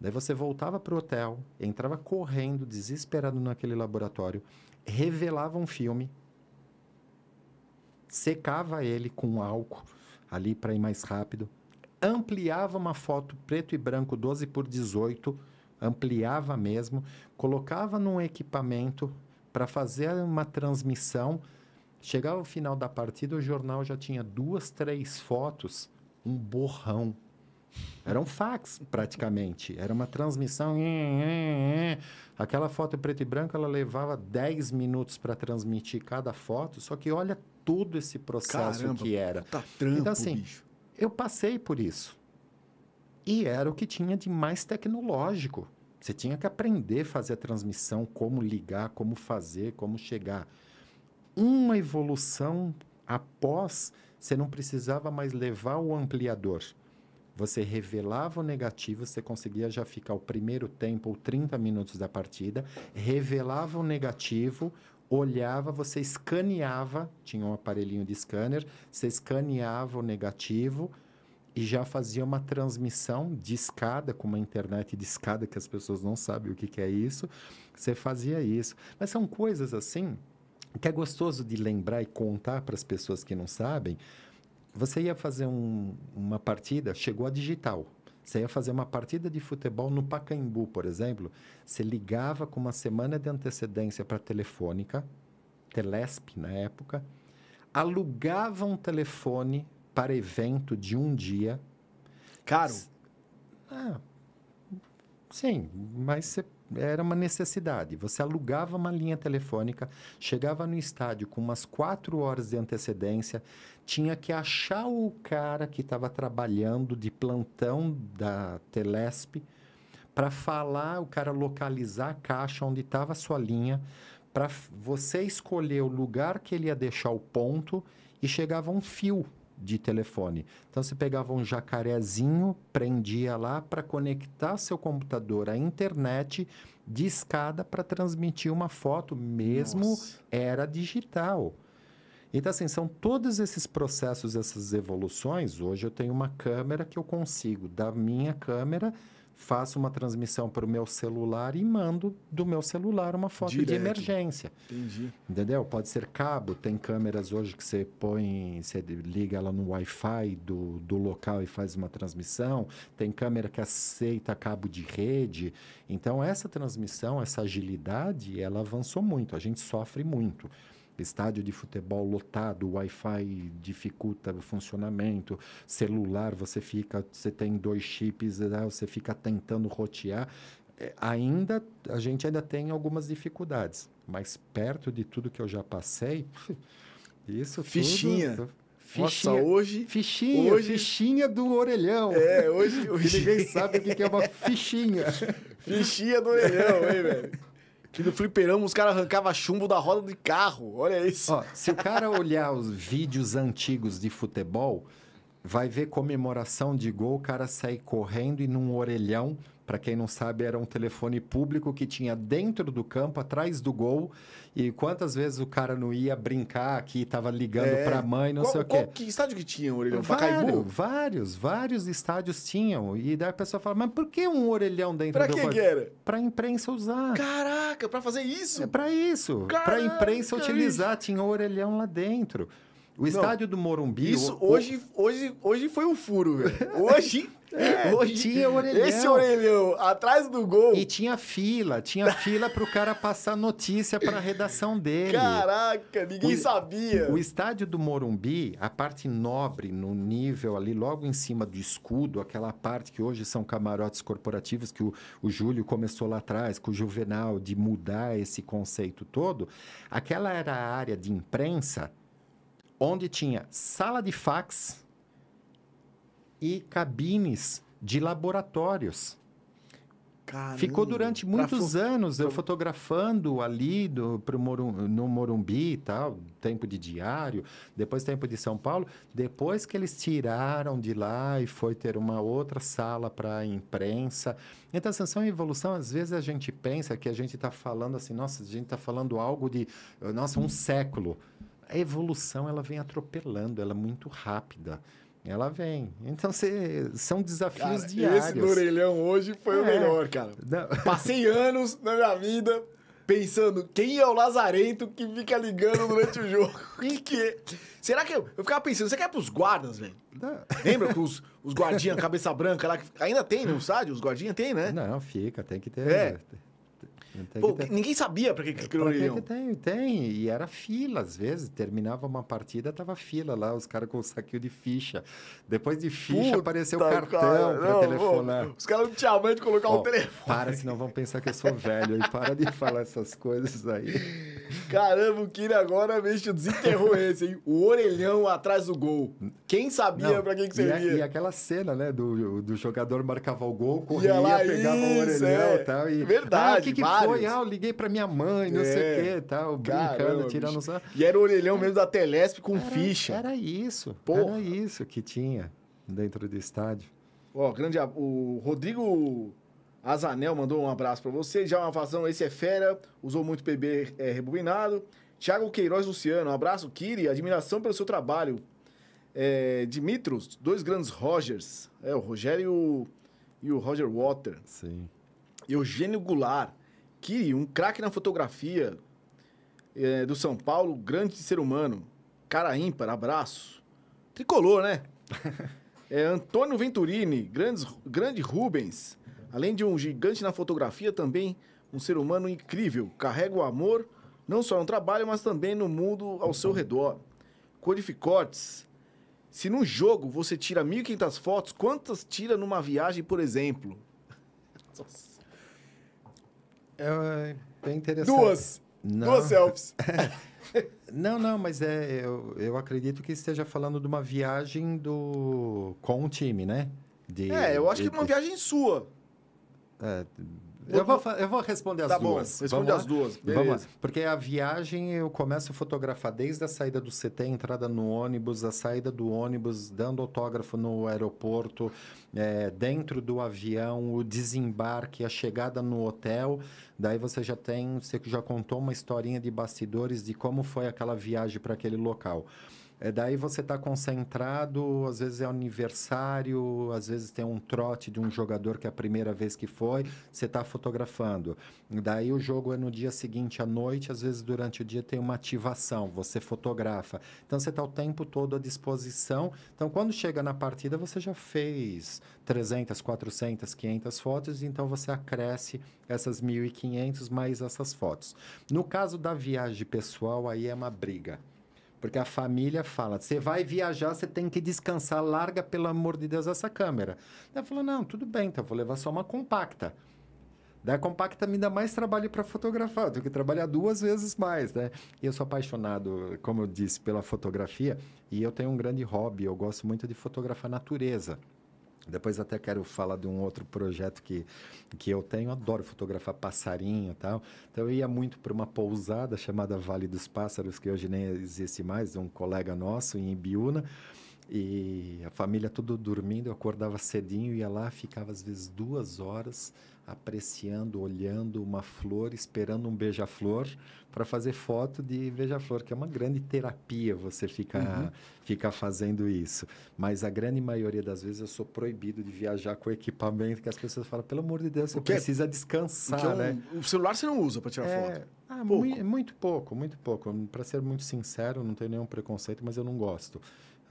Daí você voltava para o hotel, entrava correndo, desesperado naquele laboratório, revelava um filme, secava ele com álcool ali para ir mais rápido, ampliava uma foto preto e branco 12 por 18, ampliava mesmo, colocava num equipamento para fazer uma transmissão. Chegava ao final da partida, o jornal já tinha duas, três fotos, um borrão. Era um fax, praticamente. Era uma transmissão. Aquela foto preto e branco, ela levava 10 minutos para transmitir cada foto. Só que olha todo esse processo
Caramba,
que era.
Tá trampo,
Então, assim,
bicho.
Eu passei por isso. E era o que tinha de mais tecnológico. Você tinha que aprender a fazer a transmissão, como ligar, como fazer, como chegar. Uma evolução após, você não precisava mais levar o ampliador. Você revelava o negativo, você conseguia já ficar o primeiro tempo ou 30 minutos da partida, revelava o negativo, olhava, você escaneava, tinha um aparelhinho de scanner, você escaneava o negativo e já fazia uma transmissão de escada, com uma internet de escada, que as pessoas não sabem o que, que é isso. Você fazia isso. Mas são coisas assim que é gostoso de lembrar e contar para as pessoas que não sabem. Você ia fazer um- uma partida, chegou a digital. Você ia fazer uma partida de futebol no Pacaembu, por exemplo. Você ligava com uma semana de antecedência para a telefônica, Telesp na época, alugava um telefone para evento de um dia.
Caro.
Ah, sim, mas você- era uma necessidade. Você alugava uma linha telefônica, chegava no estádio com umas quatro horas de antecedência, tinha que achar o cara que estava trabalhando de plantão da Telesp para falar, o cara localizar a caixa onde estava a sua linha, para você escolher o lugar que ele ia deixar o ponto e chegava um fio de telefone. Então você pegava um jacarezinho, prendia lá para conectar seu computador à internet de escada para transmitir uma foto, mesmo
Nossa.
era digital. Então, assim, são todos esses processos, essas evoluções. Hoje eu tenho uma câmera que eu consigo, da minha câmera, faço uma transmissão para o meu celular e mando do meu celular uma foto de
Direto.
emergência.
Entendi.
Entendeu? Pode ser cabo, tem câmeras hoje que você põe, você liga ela no Wi-Fi do, do local e faz uma transmissão, tem câmera que aceita cabo de rede. Então, essa transmissão, essa agilidade, ela avançou muito, a gente sofre muito. Estádio de futebol lotado, Wi-Fi dificulta o funcionamento, celular, você fica, você tem dois chips, né, você fica tentando rotear é, ainda a gente ainda tem algumas dificuldades, mas perto de tudo que eu já passei, isso
Fichinha.
tudo,
Nossa,
fichinha,
hoje.
fichinha,
hoje-
fichinha do orelhão.
É, hoje. Hoje
ninguém sabe o que é uma fichinha.
Fichinha do orelhão, hein, velho? Que no fliperama os caras arrancavam chumbo da roda de carro. Olha isso.
Ó, se o cara olhar os vídeos antigos de futebol, vai ver comemoração de gol, o cara sair correndo e num orelhão. Para quem não sabe, era um telefone público que tinha dentro do campo, atrás do gol. E quantas vezes o cara não ia brincar aqui, tava ligando
É.
para a mãe, não
qual,
sei o
qual
quê.
que estádio que tinha o orelhão?
Vários,
Pacaembu?
vários, vários estádios tinham. E daí a pessoa fala, mas por que um orelhão dentro
Pra
do
que que era?
Para a imprensa usar.
Caraca, pra fazer isso?
É para isso. Para imprensa utilizar, tinha orelhão lá dentro. O estádio do Morumbi.
Isso
o-
hoje, hoje, hoje foi um furo, velho. Hoje, hoje
tinha orelhão.
esse orelhão atrás do gol.
E tinha fila, tinha fila para o cara passar notícia para a redação dele.
Caraca, ninguém
O-
sabia.
O estádio do Morumbi, a parte nobre, no nível ali, logo em cima do escudo, aquela parte que hoje são camarotes corporativos, que o, o Júlio começou lá atrás, com o Juvenal, de mudar esse conceito todo, aquela era a área de imprensa onde tinha sala de fax e cabines de laboratórios.
Caramba,
Ficou durante muitos anos eu fotografando ali do, pro Morum, no Morumbi e tal, tempo de diário, depois tempo de São Paulo. Depois que eles tiraram de lá e foi ter uma outra sala para imprensa. Então, assim, são evolução. Às vezes a gente pensa que a gente está falando assim, nossa, a gente está falando algo de, nossa, um século. A evolução, ela vem atropelando, ela é muito rápida. Ela vem. Então, cê, são desafios
Cara,
diários.
esse do orelhão hoje foi o
É.
melhor, cara.
Não.
Passei anos na minha vida pensando quem é o Lazarento que fica ligando durante o jogo. E que Será que eu, eu ficava pensando, será que é pros guardas, velho? Lembra que os, os guardinhas cabeça branca lá que ainda tem no estádio? Os guardinhas tem, né?
Não, fica, tem que ter.
É. Pô,
ter.
ninguém sabia pra que que criou o
Pra que tem? Tem. E era fila, às vezes. Terminava uma partida, tava fila lá, os caras com o saquinho de ficha. Depois de ficha,
Puta,
apareceu o cartão
cara,
pra
não,
telefonar.
pô, os caras não tinham mãe de colocar o telefone.
Para, senão vão pensar que eu sou velho. E para de falar essas coisas aí.
Caramba, o Kira agora mesmo desenterrou esse, hein? O orelhão atrás do gol. Quem sabia pra que, que
e, a-
servia?
e aquela cena, né, do, do jogador marcava o gol, corria,
Ia lá,
pegava o
isso,
orelhão
é.
e tal. E,
Verdade,
Ah, o que, que. Foi? Ah, eu liguei pra minha mãe, não sei
É.
o que, tal, brincando,
Caramba,
tirando
bicho.
só.
E era o orelhão mesmo da Telesp com
Era-
ficha.
Era isso.
Porra.
Era isso que tinha dentro do estádio.
Ó, grande. ab- O Rodrigo Azanel mandou um abraço pra você. Já uma fazão, esse é fera. Usou muito PB é, rebobinado. Thiago Queiroz Luciano, um abraço, Kiri. Admiração pelo seu trabalho. É, Dimitros, dois grandes Rogers. É, o Rogério e o, e o Roger Water.
Sim.
Eugênio Goulart. Kiri, um craque na fotografia é, do São Paulo, grande ser humano. Cara ímpar, abraço. Tricolor, né? É, Antônio Venturini, grandes, grande Rubens. Além de um gigante na fotografia, também um ser humano incrível. Carrega o amor, não só no trabalho, mas também no mundo ao seu redor. Codificotes. Se num jogo você tira 1.500 fotos, quantas tira numa viagem, por exemplo? Nossa.
É bem interessante.
Duas.
Não.
Duas selfies.
Não, não, mas é, eu, eu acredito que esteja falando de uma viagem do com o time, né? De-
É, eu acho que
de-
uma viagem sua.
é, Eu vou, eu vou responder as
tá
duas.
Bom, responde as duas. Beleza.
Vamos lá. Porque a viagem eu começo a fotografar desde a saída do CT, a entrada no ônibus, a saída do ônibus, dando autógrafo no aeroporto, é, dentro do avião, o desembarque, a chegada no hotel. Daí você já tem, você já contou uma historinha de bastidores de como foi aquela viagem para aquele local. É, daí você está concentrado, às vezes é aniversário, às vezes tem um trote de um jogador que é a primeira vez que foi, você está fotografando. Daí o jogo é no dia seguinte à noite, às vezes durante o dia tem uma ativação, você fotografa. Então você está o tempo todo à disposição. Então quando chega na partida, você já fez 300, 400, 500 fotos, então você acresce essas 1.500 mais essas fotos. No caso da viagem pessoal, aí é uma briga. Porque a família fala: você vai viajar, você tem que descansar, larga, pelo amor de Deus, essa câmera. Daí eu falo: não, tudo bem, então vou levar só uma compacta. Daí a compacta me dá mais trabalho para fotografar, eu tenho que trabalhar duas vezes mais, né? Eu sou apaixonado, como eu disse, pela fotografia e eu tenho um grande hobby, eu gosto muito de fotografar natureza. Depois até quero falar de um outro projeto que, que eu tenho, adoro fotografar passarinho e tal. Então eu ia muito para uma pousada chamada Vale dos Pássaros, que hoje nem existe mais, um colega nosso em Ibiúna. E a família tudo dormindo, eu acordava cedinho, ia lá, ficava às vezes duas horas apreciando, olhando uma flor, esperando um beija-flor para fazer foto de beija-flor, que é uma grande terapia você ficar, uhum. ficar fazendo isso. Mas a grande maioria das vezes eu sou proibido de viajar com equipamento que as pessoas falam, pelo amor de Deus, você precisa descansar, é um,
né? O celular você não usa para tirar é, foto?
Ah, pouco. Muito, muito pouco, muito pouco. Para ser muito sincero, não tenho nenhum preconceito, mas eu não gosto.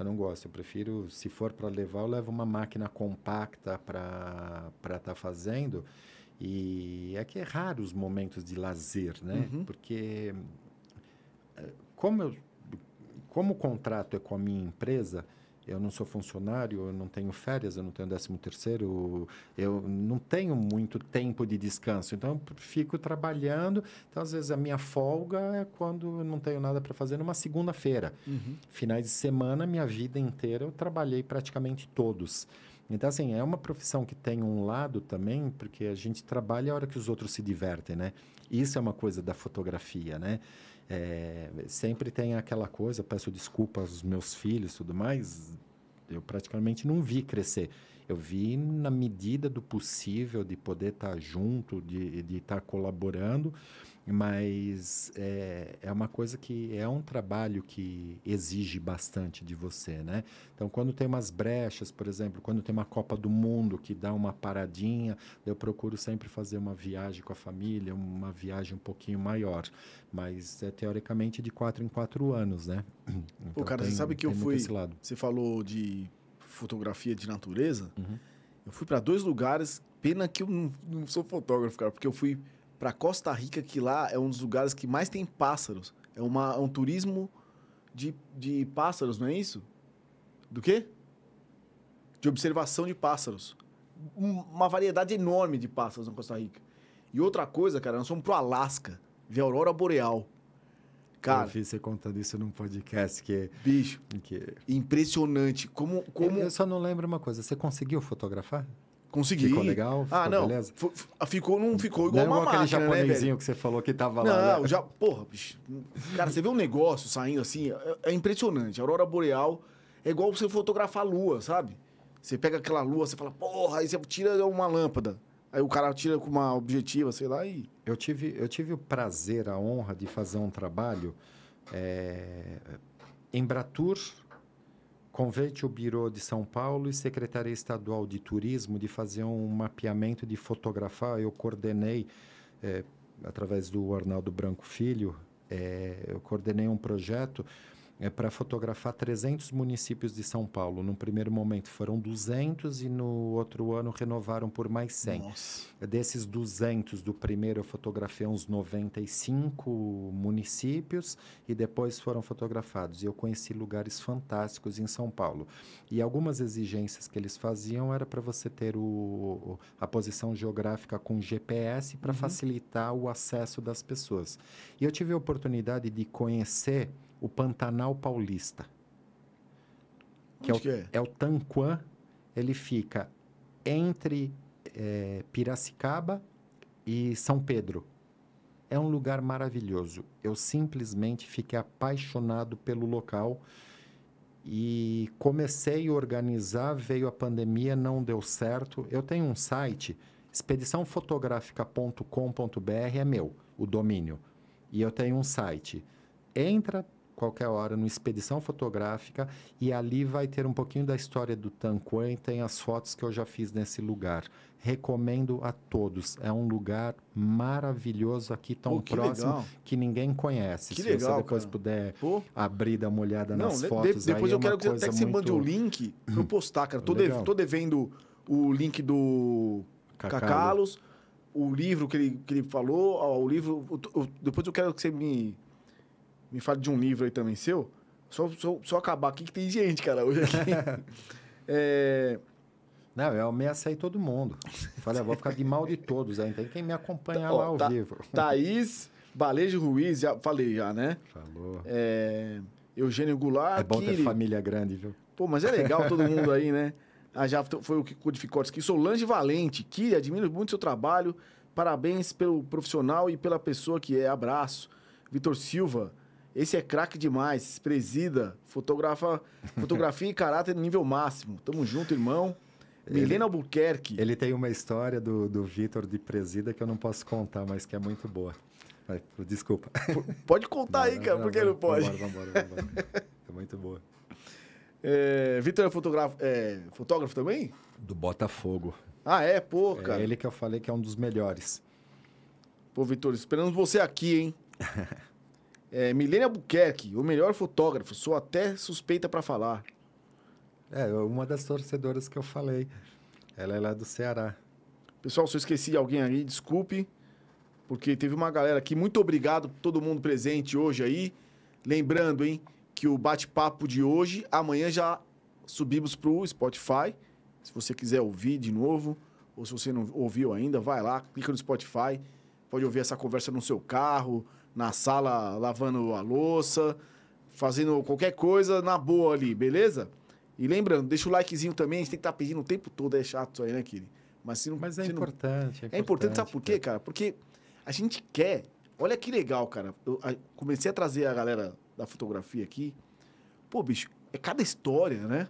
Eu não gosto. Eu prefiro, se for para levar, eu levo uma máquina compacta para estar tá fazendo. E é que é raro os momentos de lazer, né? Uhum. Porque eh, como, eu, como o contrato é com a minha empresa, eu não sou funcionário, eu não tenho férias, eu não tenho décimo terceiro, eu não tenho muito tempo de descanso. Então, eu fico trabalhando. Então, às vezes, a minha folga é quando eu não tenho nada para fazer numa segunda-feira. Uhum. Finais de semana, minha vida inteira, eu trabalhei praticamente todos. Então, assim, é uma profissão que tem um lado também, porque a gente trabalha a hora que os outros se divertem, né? Isso é uma coisa da fotografia, né? É, sempre tem aquela coisa, peço desculpas aos meus filhos tudo mais, eu praticamente não vi crescer. Eu vi na medida do possível de poder estar junto, de estar colaborando, mas é, é uma coisa que é um trabalho que exige bastante de você, né? Então, quando tem umas brechas, por exemplo, quando tem uma Copa do Mundo que dá uma paradinha, eu procuro sempre fazer uma viagem com a família, uma viagem um pouquinho maior, mas é teoricamente de quatro em quatro anos, né?
Então, Pô, cara, tem, você sabe que eu fui. Você falou de fotografia de natureza. Uhum. Eu fui para dois lugares. Pena que eu não, não sou fotógrafo, cara, porque eu fui para Costa Rica, que lá é um dos lugares que mais tem pássaros. É, uma, é um turismo de, de pássaros, não é isso? Do quê? De observação de pássaros. Uma variedade enorme de pássaros na Costa Rica. E outra coisa, cara, nós fomos pro Alasca, ver a aurora boreal.
Cara, eu vi você contando isso num podcast que
bicho,
que
impressionante. Como como
eu, eu só não lembro uma coisa, você conseguiu fotografar?
Consegui.
Ficou legal?
Ah, ficou ah, não. Beleza? Ficou, não ficou igual não uma
aquele
máquina,
né,
japonesinho
né, que você falou que tava
não,
lá.
Não, né? já... Porra, bicho. Cara, você vê um negócio saindo assim, é, é impressionante. A aurora boreal é igual você fotografar a lua, sabe? Você pega aquela lua, você fala, porra, aí você tira uma lâmpada. Aí o cara tira com uma objetiva, sei lá, e...
Eu tive, eu tive o prazer, a honra de fazer um trabalho é, Embratur Convite o Biro de São Paulo e Secretaria Estadual de Turismo de fazer um mapeamento de fotografar. Eu coordenei, é, através do Arnaldo Branco Filho, é, eu coordenei um projeto é para fotografar 300 municípios de São Paulo. No primeiro momento foram 200 e no outro ano renovaram por mais 100. Nossa. Desses 200 do primeiro eu fotografei uns 95 municípios e depois foram fotografados. E eu conheci lugares fantásticos em São Paulo. E algumas exigências que eles faziam era para você ter o, a posição geográfica com GPS para uhum. facilitar o acesso das pessoas. E eu tive a oportunidade de conhecer o Pantanal Paulista.
Que é, o, que é?
é o Tanquã. Ele fica entre é, Piracicaba e São Pedro. É um lugar maravilhoso. Eu simplesmente fiquei apaixonado pelo local e comecei a organizar. Veio a pandemia, não deu certo. Eu tenho um site, expediçãofotografica.com.br é meu, o domínio. E eu tenho um site. Entra qualquer hora no Expedição Fotográfica e ali vai ter um pouquinho da história do Tanquan e tem as fotos que eu já fiz nesse lugar. Recomendo a todos. É um lugar maravilhoso aqui, tão
Pô, que
próximo
legal.
que ninguém conhece.
Que
Se
legal,
você depois
cara.
puder
Pô,
abrir, dar uma olhada
não,
nas
de-
fotos,
depois
aí
eu
é
quero que até que você mande
muito...
o link pra eu postar, cara. Tô, de- tô devendo o link do
Cacalo.
Cacalos, o livro que ele, que ele falou, ó, o livro. o- o- depois eu quero que você me, me fale de um livro aí também seu. Só, só, só acabar aqui que tem gente, cara, hoje aqui. É,
Não, eu ameacei todo mundo. Falei, eu vou ficar de mal de todos, aí tem quem me acompanha
Ó,
lá ao
tá-
vivo.
Thaís Balejo Ruiz, já falei já, né?
Falou.
É, Eugênio Goulart.
É bom ter
Kiri.
família grande, viu?
Pô, mas é legal todo mundo aí, né? Ah, já foi o que codificou aqui. Solange Valente, Kiri, admiro muito seu trabalho. Parabéns pelo profissional e pela pessoa que é. Abraço. Vitor Silva, esse é craque demais. Presida, fotografa, fotografia e caráter no nível máximo. Tamo junto, irmão. Milena Albuquerque.
Ele tem uma história do, do Vitor de presida que eu não posso contar, mas que é muito boa. Desculpa.
Pode contar aí, cara, por que não pode?
Vambora, vambora, vambora. É muito boa.
É, Vitor é, fotógrafo, é fotógrafo também?
Do Botafogo.
Ah, é? Pô, cara.
É ele que eu falei que é um dos melhores.
Pô, Vitor, esperamos você aqui, hein? é, Milene Albuquerque, o melhor fotógrafo. Sou até suspeita pra falar.
É, uma das torcedoras que eu falei. Ela é lá do Ceará.
Pessoal, se eu esqueci alguém aí, desculpe. Porque teve uma galera aqui. Muito obrigado por todo mundo presente hoje aí. Lembrando, hein, que o bate-papo de hoje, amanhã já subimos pro Spotify. Se você quiser ouvir de novo, ou se você não ouviu ainda, vai lá, clica no Spotify. Pode ouvir essa conversa no seu carro, na sala lavando a louça, fazendo qualquer coisa na boa ali, beleza? E lembrando, deixa o likezinho também, a gente tem que estar pedindo o tempo todo, é chato isso aí, né, Kiri? Mas se não,
Mas é
se não-
importante,
é importante, sabe por quê, cara? Porque a gente quer. Olha que legal, cara. Eu comecei a trazer a galera da fotografia aqui. Pô, bicho, é cada história, né?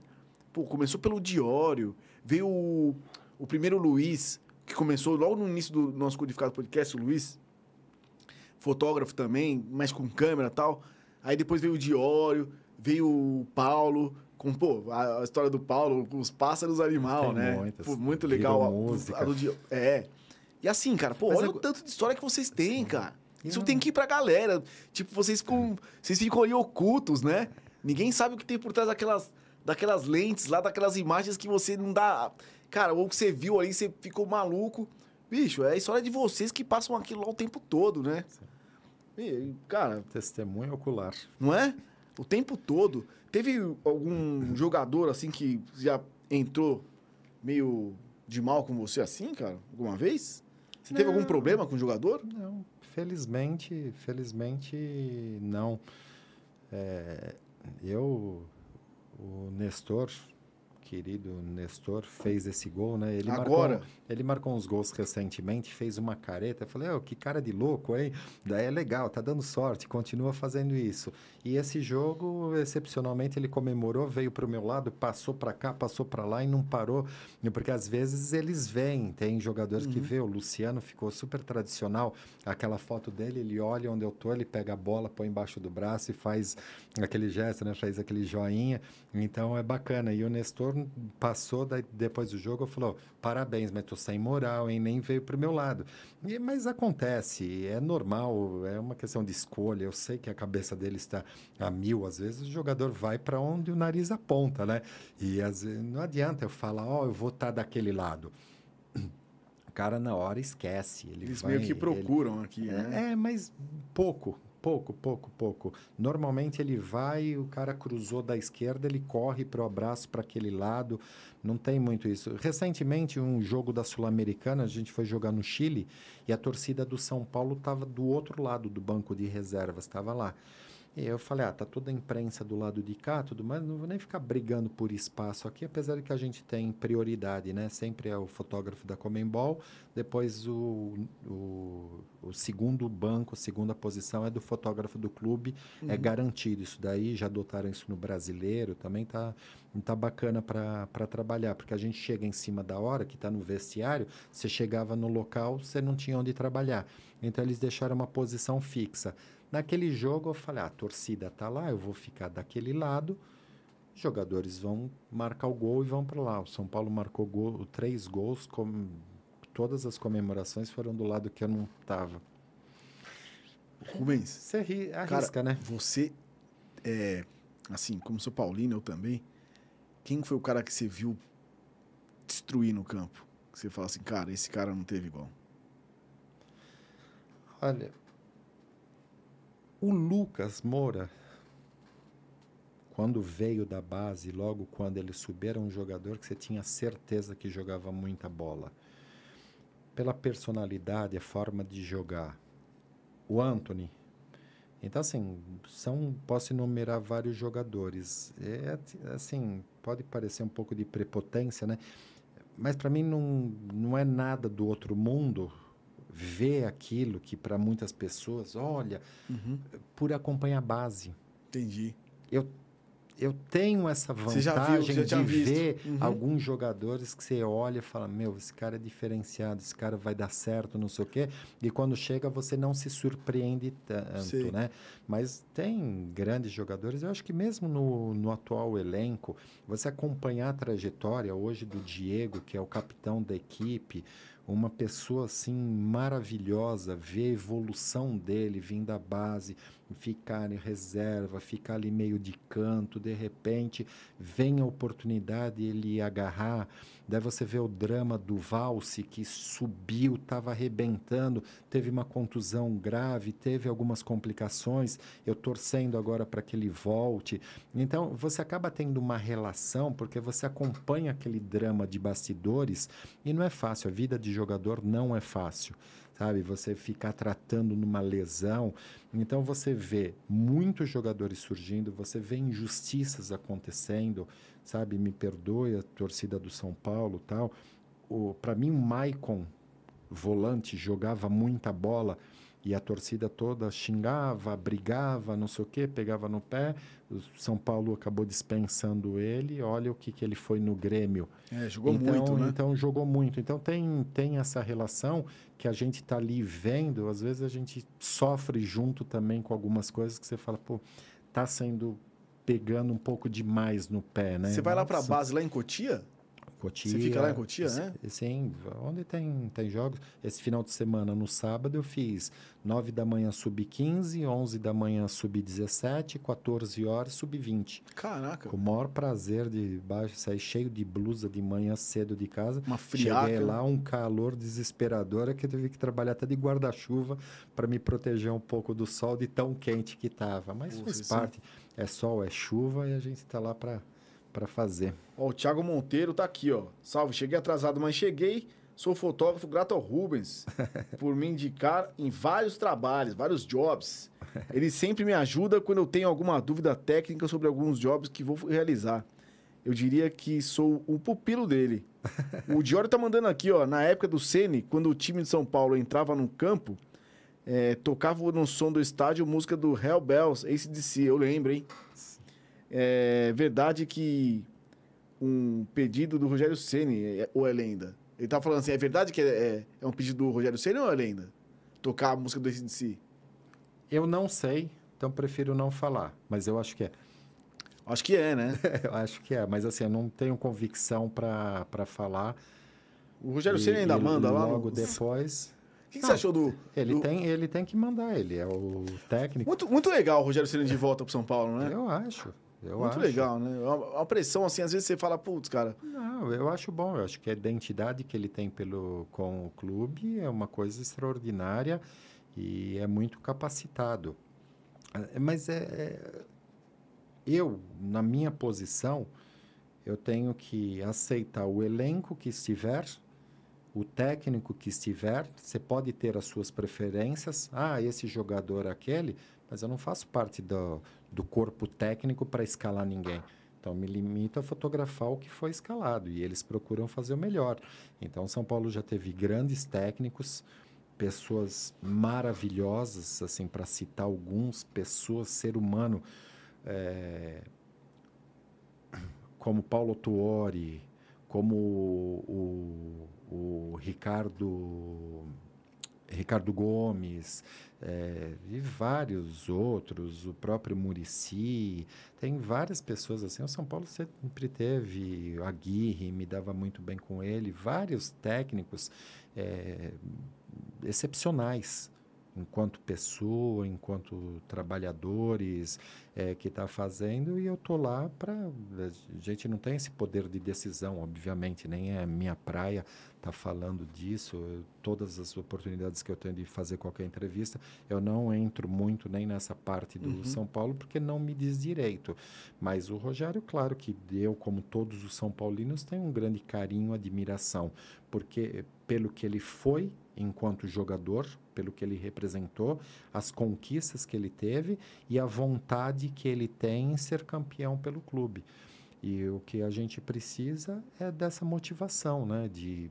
Pô, começou pelo Diório, veio o, o primeiro Luiz, que começou logo no início do nosso codificado podcast, o Luiz, fotógrafo também, mas com câmera e tal. Aí depois veio o Diório, veio o Paulo, com, pô, a, história do Paulo, com os pássaros animal,
Tem
né?
muitas.
Pô, muito legal. a-
música.
a do Di- É. E assim, cara, pô,
Mas
olha
é
o tanto de história que vocês têm, cara. Isso
não-
tem que ir pra galera. Tipo, vocês ficam, vocês ficam ali ocultos, né? Ninguém sabe o que tem por trás daquelas, daquelas lentes lá, daquelas imagens que você não dá. Cara, ou que você viu ali, você ficou maluco. Bicho, é a história de vocês que passam aquilo lá o tempo todo, né? E, cara,
Testemunho ocular.
não é? O tempo todo. Teve algum jogador assim que já entrou meio de mal com você assim, cara? Alguma vez? Você teve algum
Não.
problema com o jogador?
Não, felizmente, felizmente não. É, eu, o Nestor, querido Nestor, fez esse gol, né? Ele
Agora?
Marcou, ele marcou uns gols recentemente, fez uma careta. Eu falei, "Ô, que cara de louco, hein? Daí é legal, tá dando sorte, continua fazendo isso. E esse jogo, excepcionalmente, ele comemorou, veio para o meu lado, passou para cá, passou para lá e não parou. Porque às vezes eles vêm, tem jogadores que vê. O Luciano ficou super tradicional. Aquela foto dele, ele olha onde eu tô, ele pega a bola, põe embaixo do braço e faz aquele gesto, né? Faz aquele joinha. Então é bacana. E o Nestor passou daí, depois do jogo, falou: parabéns, mas tô sem moral, hein? Nem veio pro meu lado. E, mas acontece, é normal, é uma questão de escolha. Eu sei que a cabeça dele está a mil, às vezes o jogador vai para onde o nariz aponta, né? E às vezes, não adianta eu falar, ó, eu vou estar daquele lado. O cara na hora esquece. Ele
Eles
vai,
meio que
ele-
procuram aqui, né?
é, mas pouco, pouco, pouco, pouco. Normalmente ele vai, o cara cruzou da esquerda, ele corre para o abraço para aquele lado. Não tem muito isso. Recentemente, um jogo da Sul-Americana, a gente foi jogar no Chile e a torcida do São Paulo estava do outro lado do banco de reservas, estava lá. E eu falei, ah, tá toda a imprensa do lado de cá, tudo mais, não vou nem ficar brigando por espaço aqui, apesar de que a gente tem prioridade, né? Sempre é o fotógrafo da Comembol, depois o, o, o segundo banco, a segunda posição é do fotógrafo do clube, é uhum. é garantido isso daí, já adotaram isso no brasileiro, também tá, tá bacana para trabalhar, porque a gente chega em cima da hora, que está no vestiário, você chegava no local, você não tinha onde trabalhar. Então eles deixaram uma posição fixa. Naquele jogo eu falei, ah, a torcida tá lá, eu vou ficar daquele lado, os jogadores vão marcar o gol e vão para lá. O São Paulo marcou gol, três gols, com, todas as comemorações foram do lado que eu não tava.
Rubens, você ri, arrisca, cara, né? Você, é, assim, como sou paulino, eu também, quem foi o cara que você viu destruir no campo? Que você fala assim, cara, esse cara não teve igual.
Olha, o Lucas Moura, quando veio da base, logo quando ele subiu, era um jogador que você tinha certeza que jogava muita bola. Pela personalidade, a forma de jogar. O Anthony. Então, assim, são, posso enumerar vários jogadores. É, assim, pode parecer um pouco de prepotência, né? Mas para mim não, não é nada do outro mundo ver aquilo que para muitas pessoas, olha, uhum. por acompanhar a base.
Entendi.
Eu eu tenho essa vantagem viu, de ver uhum. alguns jogadores que você olha e fala, meu, esse cara é diferenciado, esse cara vai dar certo, não sei o quê. E quando chega, você não se surpreende tanto, Sim. né? Mas tem grandes jogadores, eu acho que mesmo no, no atual elenco, você acompanhar a trajetória hoje do Diego, que é o capitão da equipe, uma pessoa assim maravilhosa, ver a evolução dele vindo da base, ficar em reserva, ficar ali meio de canto, de repente vem a oportunidade ele agarrar. Daí você vê o drama do Valse que subiu, estava arrebentando, teve uma contusão grave, teve algumas complicações. Eu torcendo agora para que ele volte. Então você acaba tendo uma relação porque você acompanha aquele drama de bastidores e não é fácil. A vida de jogador não é fácil sabe? Você ficar tratando numa lesão. Então você vê muitos jogadores surgindo, você vê injustiças acontecendo, sabe? Me perdoe a torcida do São Paulo, tal. Para mim o Maicon volante jogava muita bola e a torcida toda xingava, brigava, não sei o quê, pegava no pé. O São Paulo acabou dispensando ele. Olha o que, que ele foi no Grêmio.
É, jogou
então,
muito, né?
Então, jogou muito. Então, tem, tem essa relação que a gente está ali vendo. Às vezes, a gente sofre junto também com algumas coisas que você fala, pô, tá sendo pegando um pouco demais no pé, né?
Você vai lá para a base, lá em Cotia?
Cotia.
Você fica lá em Cotia, né?
Sim, onde tem, tem jogos. Esse final de semana, no sábado, eu fiz 9 da manhã sub-15, 11 da manhã sub-17, 14 horas sub-20.
Caraca.
Com o maior prazer de baixo, sair cheio de blusa de manhã cedo de casa.
Uma friaca.
Cheguei lá, um calor desesperador, que eu tive que trabalhar até de guarda-chuva para me proteger um pouco do sol de tão quente que estava. Mas Pô, faz parte. É sol, é chuva e a gente está lá para fazer.
Ó, o Thiago Monteiro tá aqui, ó. Salve, cheguei atrasado, mas cheguei. Sou fotógrafo grato ao Rubens por me indicar em vários trabalhos, vários jobs. Ele sempre me ajuda quando eu tenho alguma dúvida técnica sobre alguns jobs que vou realizar. Eu diria que sou o pupilo dele. O Diório tá mandando aqui, ó. Na época do Sene, quando o time de São Paulo entrava no campo, é, tocava no som do estádio música do Hell Bells, ACDC. Eu lembro, hein? É verdade que um pedido do Rogério Ceni é, ou é lenda? Ele tá falando assim, é verdade que é, é, é um pedido do Rogério Ceni ou é lenda? Tocar a música do ACDC?
Eu não sei, então prefiro não falar, mas eu acho que é.
Acho que é, né?
eu acho que é, mas assim, eu não tenho convicção para falar.
O Rogério Ceni ainda manda
lá?
Logo
depois...
O que, que você achou do.
Ele,
do...
Tem, ele tem que mandar, ele é o técnico.
Muito, muito legal o Rogério Ceni de volta pro São Paulo, né?
Eu acho. Eu
Muito
acho.
legal, né? É uma, pressão, assim, às vezes você fala, putz, cara.
Não, eu acho bom. Eu acho que a identidade que ele tem pelo, com o clube é uma coisa extraordinária e é muito capacitado. É, mas é, é eu, na minha posição, eu tenho que aceitar o elenco que estiver, o técnico que estiver. Você pode ter as suas preferências. Ah, esse jogador aquele, mas eu não faço parte do, do corpo técnico para escalar ninguém. Então, me limito a fotografar o que foi escalado e eles procuram fazer o melhor. Então, São Paulo já teve grandes técnicos, pessoas maravilhosas, assim, para citar alguns, pessoas, ser humano, é, como Paulo Tuori, como o, o, Ricardo Ricardo Gomes, é, e vários outros, o próprio Murici, tem várias pessoas assim. O São Paulo sempre teve, o Aguirre me dava muito bem com ele, vários técnicos é, excepcionais enquanto pessoa, enquanto trabalhadores é, que está fazendo e eu tô lá para a gente não tem esse poder de decisão, obviamente, nem é minha praia tá falando disso. Eu, todas as oportunidades que eu tenho de fazer qualquer entrevista, eu não entro muito nem nessa parte do uhum. São Paulo porque não me diz direito. Mas o Rogério, claro que eu, como todos os São Paulinos, tenho um grande carinho, admiração, porque pelo que ele foi enquanto jogador, pelo que ele representou, as conquistas que ele teve e a vontade que ele tem em ser campeão pelo clube. E o que a gente precisa é dessa motivação, né? De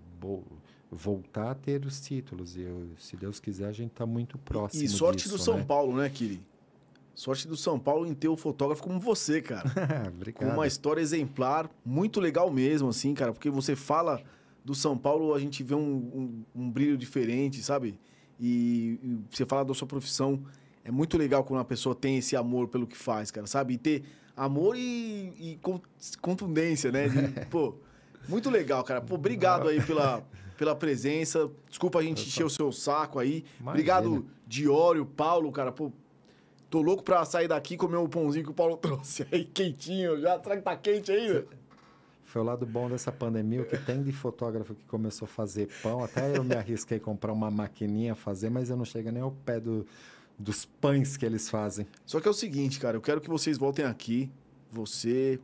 voltar a ter os títulos. E eu, se Deus quiser, a gente está muito próximo.
E, e sorte
disso,
do São né? Paulo, né, Kiri? Sorte do São Paulo em ter um fotógrafo como você, cara.
Obrigado.
Com uma história exemplar, muito legal mesmo, assim, cara, porque você fala do São Paulo, a gente vê um, um, um brilho diferente, sabe? E, e, você fala da sua profissão, é muito legal quando uma pessoa tem esse amor pelo que faz, cara, sabe? E ter amor e, e contundência, né? De, pô, muito legal, cara. Pô, obrigado aí pela, pela presença. Desculpa a gente encher o seu saco aí. Imagina. Obrigado, Diório, Paulo, cara. Pô, tô louco pra sair daqui e comer o um pãozinho que o Paulo trouxe aí, quentinho já. Será que tá quente ainda?
Foi o lado bom dessa pandemia, o que tem de fotógrafo que começou a fazer pão. Até eu me arrisquei a comprar uma maquininha fazer, mas eu não chego nem ao pé do, dos pães que eles fazem.
Só que é o seguinte, cara, eu quero que vocês voltem aqui, você,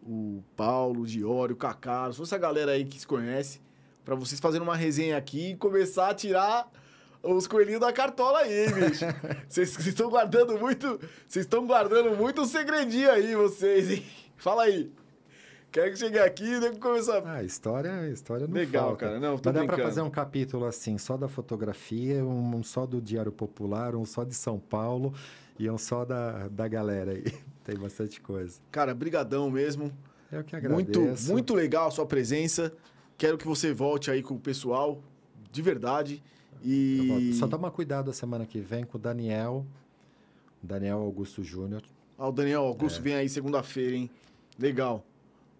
o Paulo, o Diório, o Cacá, essa galera aí que se conhece, para vocês fazerem uma resenha aqui e começar a tirar os coelhinhos da cartola aí, bicho. Vocês estão guardando muito, vocês estão guardando muito segredinho aí, vocês, hein? Fala aí. Quero que chegue aqui e né, começar.
Ah, história, história não
Legal,
falta.
cara. Não,
Mas dá para fazer um capítulo assim, só da fotografia, um, um, só do Diário Popular, um só de São Paulo e um só da, da galera aí. Tem bastante coisa.
Cara, brigadão mesmo.
Eu que agradeço.
Muito, muito legal a sua presença. Quero que você volte aí com o pessoal, de verdade. E...
Só toma cuidado a semana que vem com o Daniel, Daniel Augusto Júnior.
Ah, o Daniel Augusto é. vem aí segunda-feira, hein? Legal.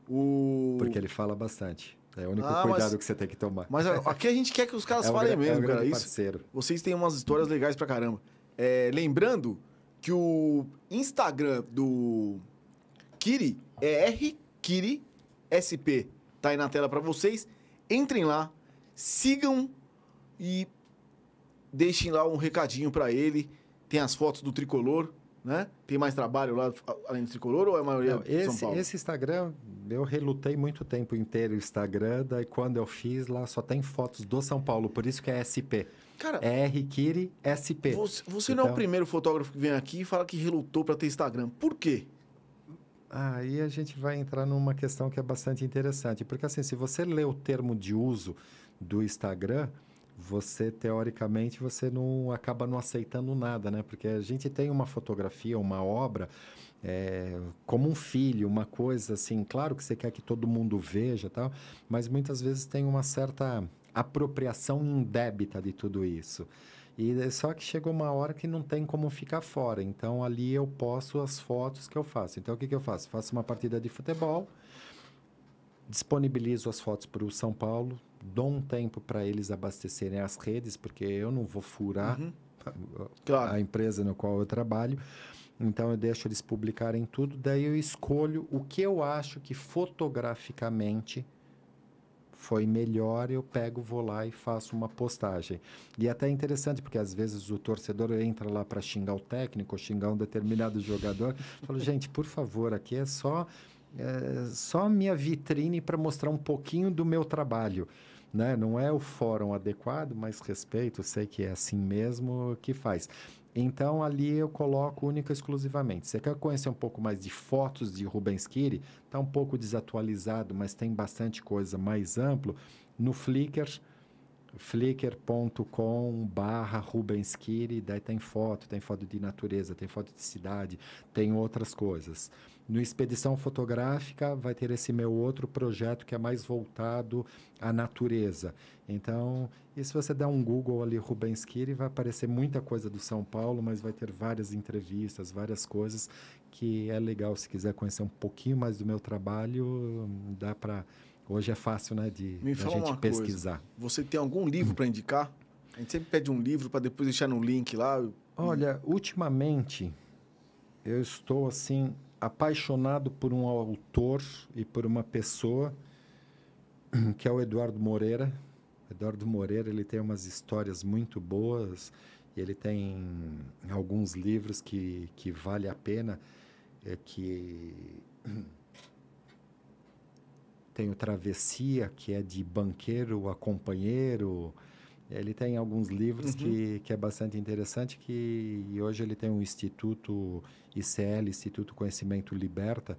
O...
Porque ele fala bastante. É o único ah, cuidado mas, que você tem que tomar.
Mas aqui a gente quer que os caras é falem mesmo, é cara. Isso, parceiro. vocês têm umas histórias legais pra caramba. É, lembrando que o Instagram do Kiri é RKiriSP. Tá aí na tela para vocês. Entrem lá, sigam e deixem lá um recadinho para ele. Tem as fotos do tricolor, né? Tem mais trabalho lá além do tricolor ou é a maioria Não,
esse,
São Paulo?
Esse Instagram eu relutei muito tempo inteiro o Instagram, daí quando eu fiz lá só tem fotos do São Paulo, por isso que é SP. Cara, é R Kiri SP.
Você, você então... não é o então primeiro fotógrafo que vem aqui e fala que relutou para ter Instagram. Por quê?
Aí a gente vai entrar numa questão que é bastante interessante, porque assim, se você lê o termo de uso do Instagram, você teoricamente você não acaba não aceitando nada, né? Porque a gente tem uma fotografia, uma obra é, como um filho, uma coisa assim. Claro que você quer que todo mundo veja, tal, mas muitas vezes tem uma certa apropriação indébita de tudo isso. E é só que chegou uma hora que não tem como ficar fora. Então ali eu posto as fotos que eu faço. Então o que, que eu faço? Faço uma partida de futebol, disponibilizo as fotos para o São Paulo, dou um tempo para eles abastecerem as redes, porque eu não vou furar uhum. a, claro. a empresa no qual eu trabalho. Então eu deixo eles publicarem tudo, daí eu escolho o que eu acho que fotograficamente foi melhor, eu pego, vou lá e faço uma postagem. E é até interessante, porque às vezes o torcedor entra lá para xingar o técnico, xingar um determinado jogador. falo, gente, por favor, aqui é só, é, só minha vitrine para mostrar um pouquinho do meu trabalho. Né? Não é o fórum adequado, mas respeito, sei que é assim mesmo que faz. Então ali eu coloco única e exclusivamente. Você quer conhecer um pouco mais de fotos de Rubens Kiri? Está um pouco desatualizado, mas tem bastante coisa mais amplo. No Flickr, flickr.com barra Rubens Kiri, daí tem foto, tem foto de natureza, tem foto de cidade, tem outras coisas. No Expedição Fotográfica vai ter esse meu outro projeto que é mais voltado à natureza. Então, e se você der um Google ali, Rubens Kiri, vai aparecer muita coisa do São Paulo, mas vai ter várias entrevistas, várias coisas que é legal. Se quiser conhecer um pouquinho mais do meu trabalho, dá para... Hoje é fácil, né, de
Me fala
gente
uma
pesquisar.
coisa. Você tem algum livro para indicar? A gente sempre pede um livro para depois deixar no link lá.
Olha, ultimamente eu estou assim apaixonado por um autor e por uma pessoa que é o Eduardo Moreira. Eduardo Moreira, ele tem umas histórias muito boas e ele tem alguns livros que, que vale a pena é que tem o Travessia, que é de banqueiro a companheiro. Ele tem alguns livros
Uhum.
que, que é bastante interessante, que e hoje ele tem um instituto ICL, Instituto Conhecimento Liberta,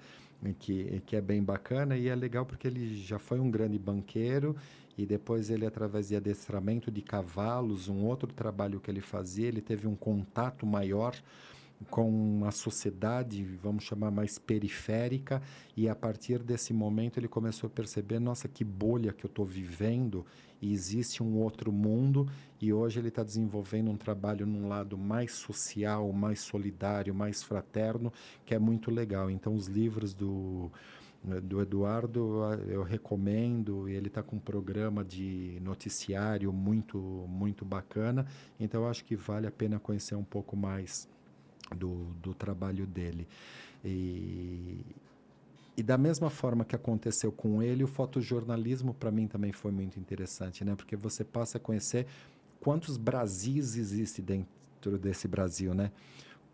que, que é bem bacana e é legal porque ele já foi um grande banqueiro e depois ele, através de adestramento de cavalos, um outro trabalho que ele fazia, ele teve um contato maior com uma sociedade, vamos chamar mais periférica, e a partir desse momento ele começou a perceber, nossa, que bolha que eu estou vivendo, e existe um outro mundo, e hoje ele está desenvolvendo um trabalho num lado mais social, mais solidário, mais fraterno, que é muito legal. Então, os livros do, do Eduardo eu recomendo, ele está com um programa de noticiário muito, muito bacana, então eu acho que vale a pena conhecer um pouco mais do, do trabalho dele. E, e da mesma forma que aconteceu com ele, o fotojornalismo para mim também foi muito interessante, né? Porque você passa a conhecer quantos Brasis existem dentro desse Brasil, né?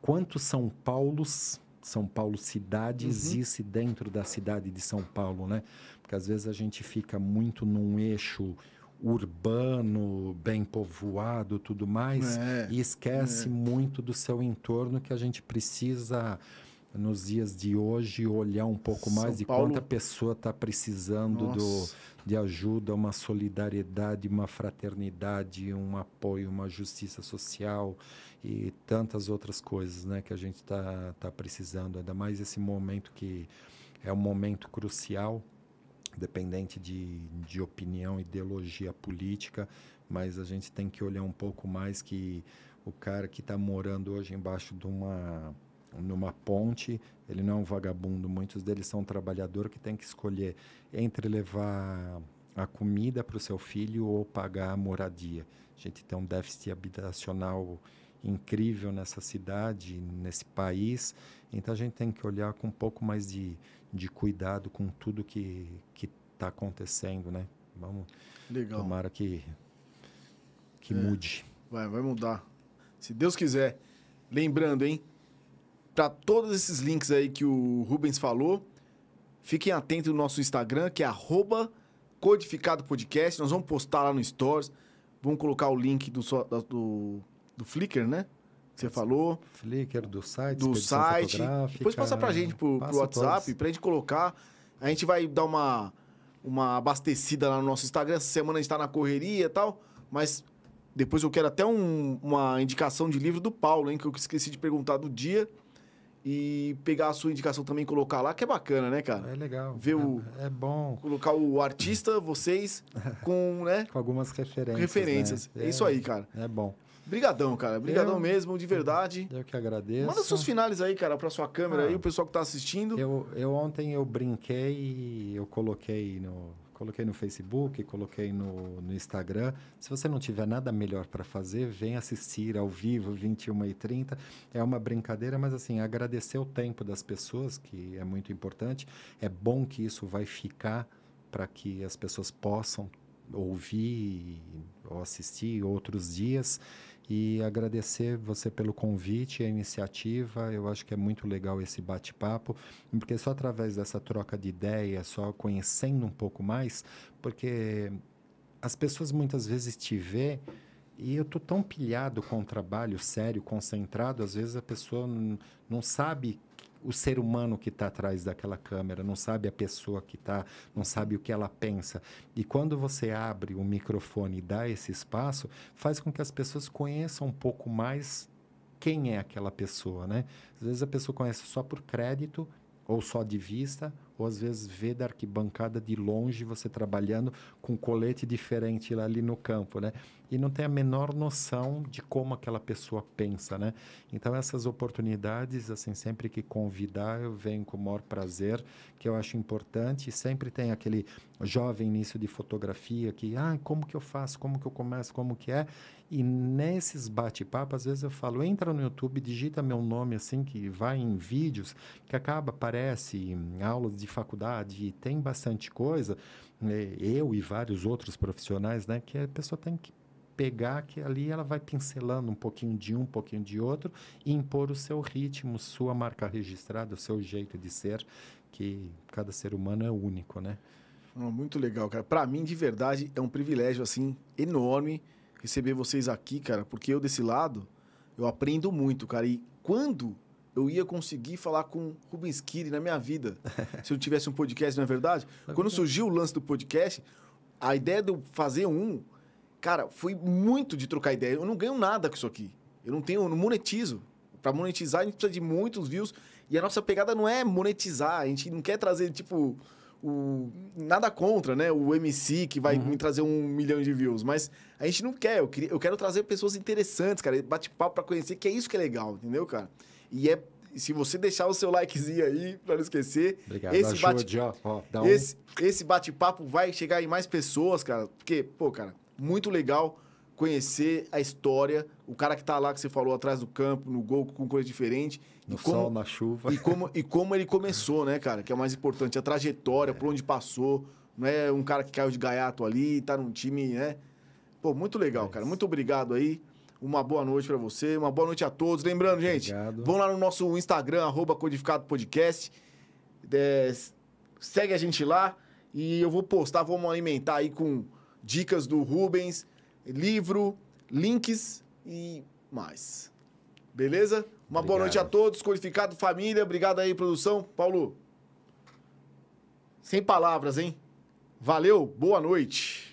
Quantos São Paulos, São Paulo cidade
Uhum.
existe dentro da cidade de São Paulo, né? Porque às vezes a gente fica muito num eixo urbano, bem povoado, tudo mais,
É,
e esquece
é.
muito do seu entorno que a gente precisa nos dias de hoje olhar um pouco mais
São
de
Paulo-
quanta pessoa está precisando do, de ajuda, uma solidariedade, uma fraternidade, um apoio, uma justiça social e tantas outras coisas né, que a gente está tá precisando. Ainda mais esse momento que é um momento crucial, dependente de, de opinião, ideologia política, mas a gente tem que olhar um pouco mais que o cara que está morando hoje embaixo de uma numa ponte, ele não é um vagabundo, muitos deles são um trabalhador que tem que escolher entre levar a comida para o seu filho ou pagar a moradia. A gente tem um déficit habitacional incrível nessa cidade, nesse país, então a gente tem que olhar com um pouco mais de, de cuidado com tudo que está acontecendo, né? Vamos
Legal.
tomara que, que
É.
mude.
Vai, vai mudar. Se Deus quiser. Lembrando, hein? Para todos esses links aí que o Rubens falou, fiquem atentos no nosso Instagram, que é arroba codificado podcast. Nós vamos postar lá no Stories. Vamos colocar o link do, do, do Flickr, né? Que você falou.
Flickr do site,
do site. Depois passa pra gente pro, WhatsApp,
todos.
pra gente colocar. A gente vai dar uma, uma abastecida lá no nosso Instagram. Essa semana a gente tá na correria e tal. Mas depois eu quero até um- uma indicação de livro do Paulo, hein? Que eu esqueci de perguntar do dia. E pegar a sua indicação também e colocar lá, que é bacana, né, cara?
É legal.
Ver
é,
o-
é bom.
Colocar o artista, vocês, com, né?
Com algumas referências.
Referências.
né?
É isso aí, cara.
É bom.
Brigadão, cara. Brigadão
Eu-
mesmo, de verdade.
Eu que agradeço.
Manda seus finais aí, cara, pra sua câmera
Ah.
aí, o pessoal que tá assistindo.
Eu, eu ontem eu brinquei e eu coloquei no, coloquei no Facebook, coloquei no, no Instagram. Se você não tiver nada melhor para fazer, vem assistir ao vivo, 21h30. É uma brincadeira, mas assim, agradecer o tempo das pessoas, que é muito importante. É bom que isso vai ficar para que as pessoas possam ouvir ou assistir outros dias. E agradecer você pelo convite, a iniciativa. Eu acho que é muito legal esse bate-papo, porque só através dessa troca de ideias, só conhecendo um pouco mais, porque as pessoas muitas vezes te vê E eu tô tão pilhado com o trabalho sério, concentrado, às vezes a pessoa não, não sabe o ser humano que está atrás daquela câmera, não sabe a pessoa que está, não sabe o que ela pensa. E quando você abre o microfone e dá esse espaço, faz com que as pessoas conheçam um pouco mais quem é aquela pessoa, né? Às vezes a pessoa conhece só por crédito ou só de vista, ou às vezes vê da arquibancada de longe você trabalhando com um colete diferente lá ali no campo, né? E não tem a menor noção de como aquela pessoa pensa, né? Então essas oportunidades, assim, sempre que convidar, eu venho com o maior prazer, que eu acho importante. Sempre tem aquele jovem início de fotografia que, ah, como que eu faço, como que eu começo, como que é? E nesses bate-papos, às vezes eu falo, entra no YouTube, digita meu nome assim, que vai em vídeos, que acaba, aparece aulas de faculdade, tem bastante coisa, né, eu e vários outros profissionais, né, que a pessoa tem que pegar que ali ela vai pincelando um pouquinho de um, um pouquinho de outro e impor o seu ritmo, sua marca registrada, o seu jeito de ser, que cada ser humano é único, né?
muito legal, cara. Para mim, de verdade, é um privilégio assim enorme receber vocês aqui, cara, porque eu desse lado eu aprendo muito, cara. E quando eu ia conseguir falar com Rubens Kiri na minha vida. se eu tivesse um podcast, não é verdade? Quando surgiu o lance do podcast, a ideia de eu fazer um, cara, foi muito de trocar ideia. Eu não ganho nada com isso aqui. Eu não tenho, eu não monetizo. Para monetizar, a gente precisa de muitos views. E a nossa pegada não é monetizar. A gente não quer trazer, tipo, o, nada contra, né? O MC que vai uhum. me trazer um milhão de views. Mas a gente não quer. Eu, queria, eu quero trazer pessoas interessantes, cara. Bate-papo para conhecer, que é isso que é legal, entendeu, cara? E é se você deixar o seu likezinho aí, para não esquecer.
Obrigado. Esse bate, ó, ó, um...
esse, esse bate-papo vai chegar em mais pessoas, cara. Porque, pô, cara, muito legal conhecer a história, o cara que tá lá, que você falou, atrás do campo, no gol, com coisa diferente.
No como, sol, na chuva.
E como, e como ele começou, né, cara? Que é o mais importante, a trajetória, é. por onde passou. Não é um cara que caiu de gaiato ali, tá num time, né? Pô, muito legal, é cara. Muito obrigado aí. Uma boa noite para você, uma boa noite a todos. Lembrando, gente, Obrigado. vão lá no nosso Instagram, arroba Codificado Podcast. É, segue a gente lá e eu vou postar, vamos alimentar aí com dicas do Rubens, livro, links e mais. Beleza? Uma Obrigado. boa noite a todos, Codificado Família. Obrigado aí, produção. Paulo, sem palavras, hein? Valeu, boa noite.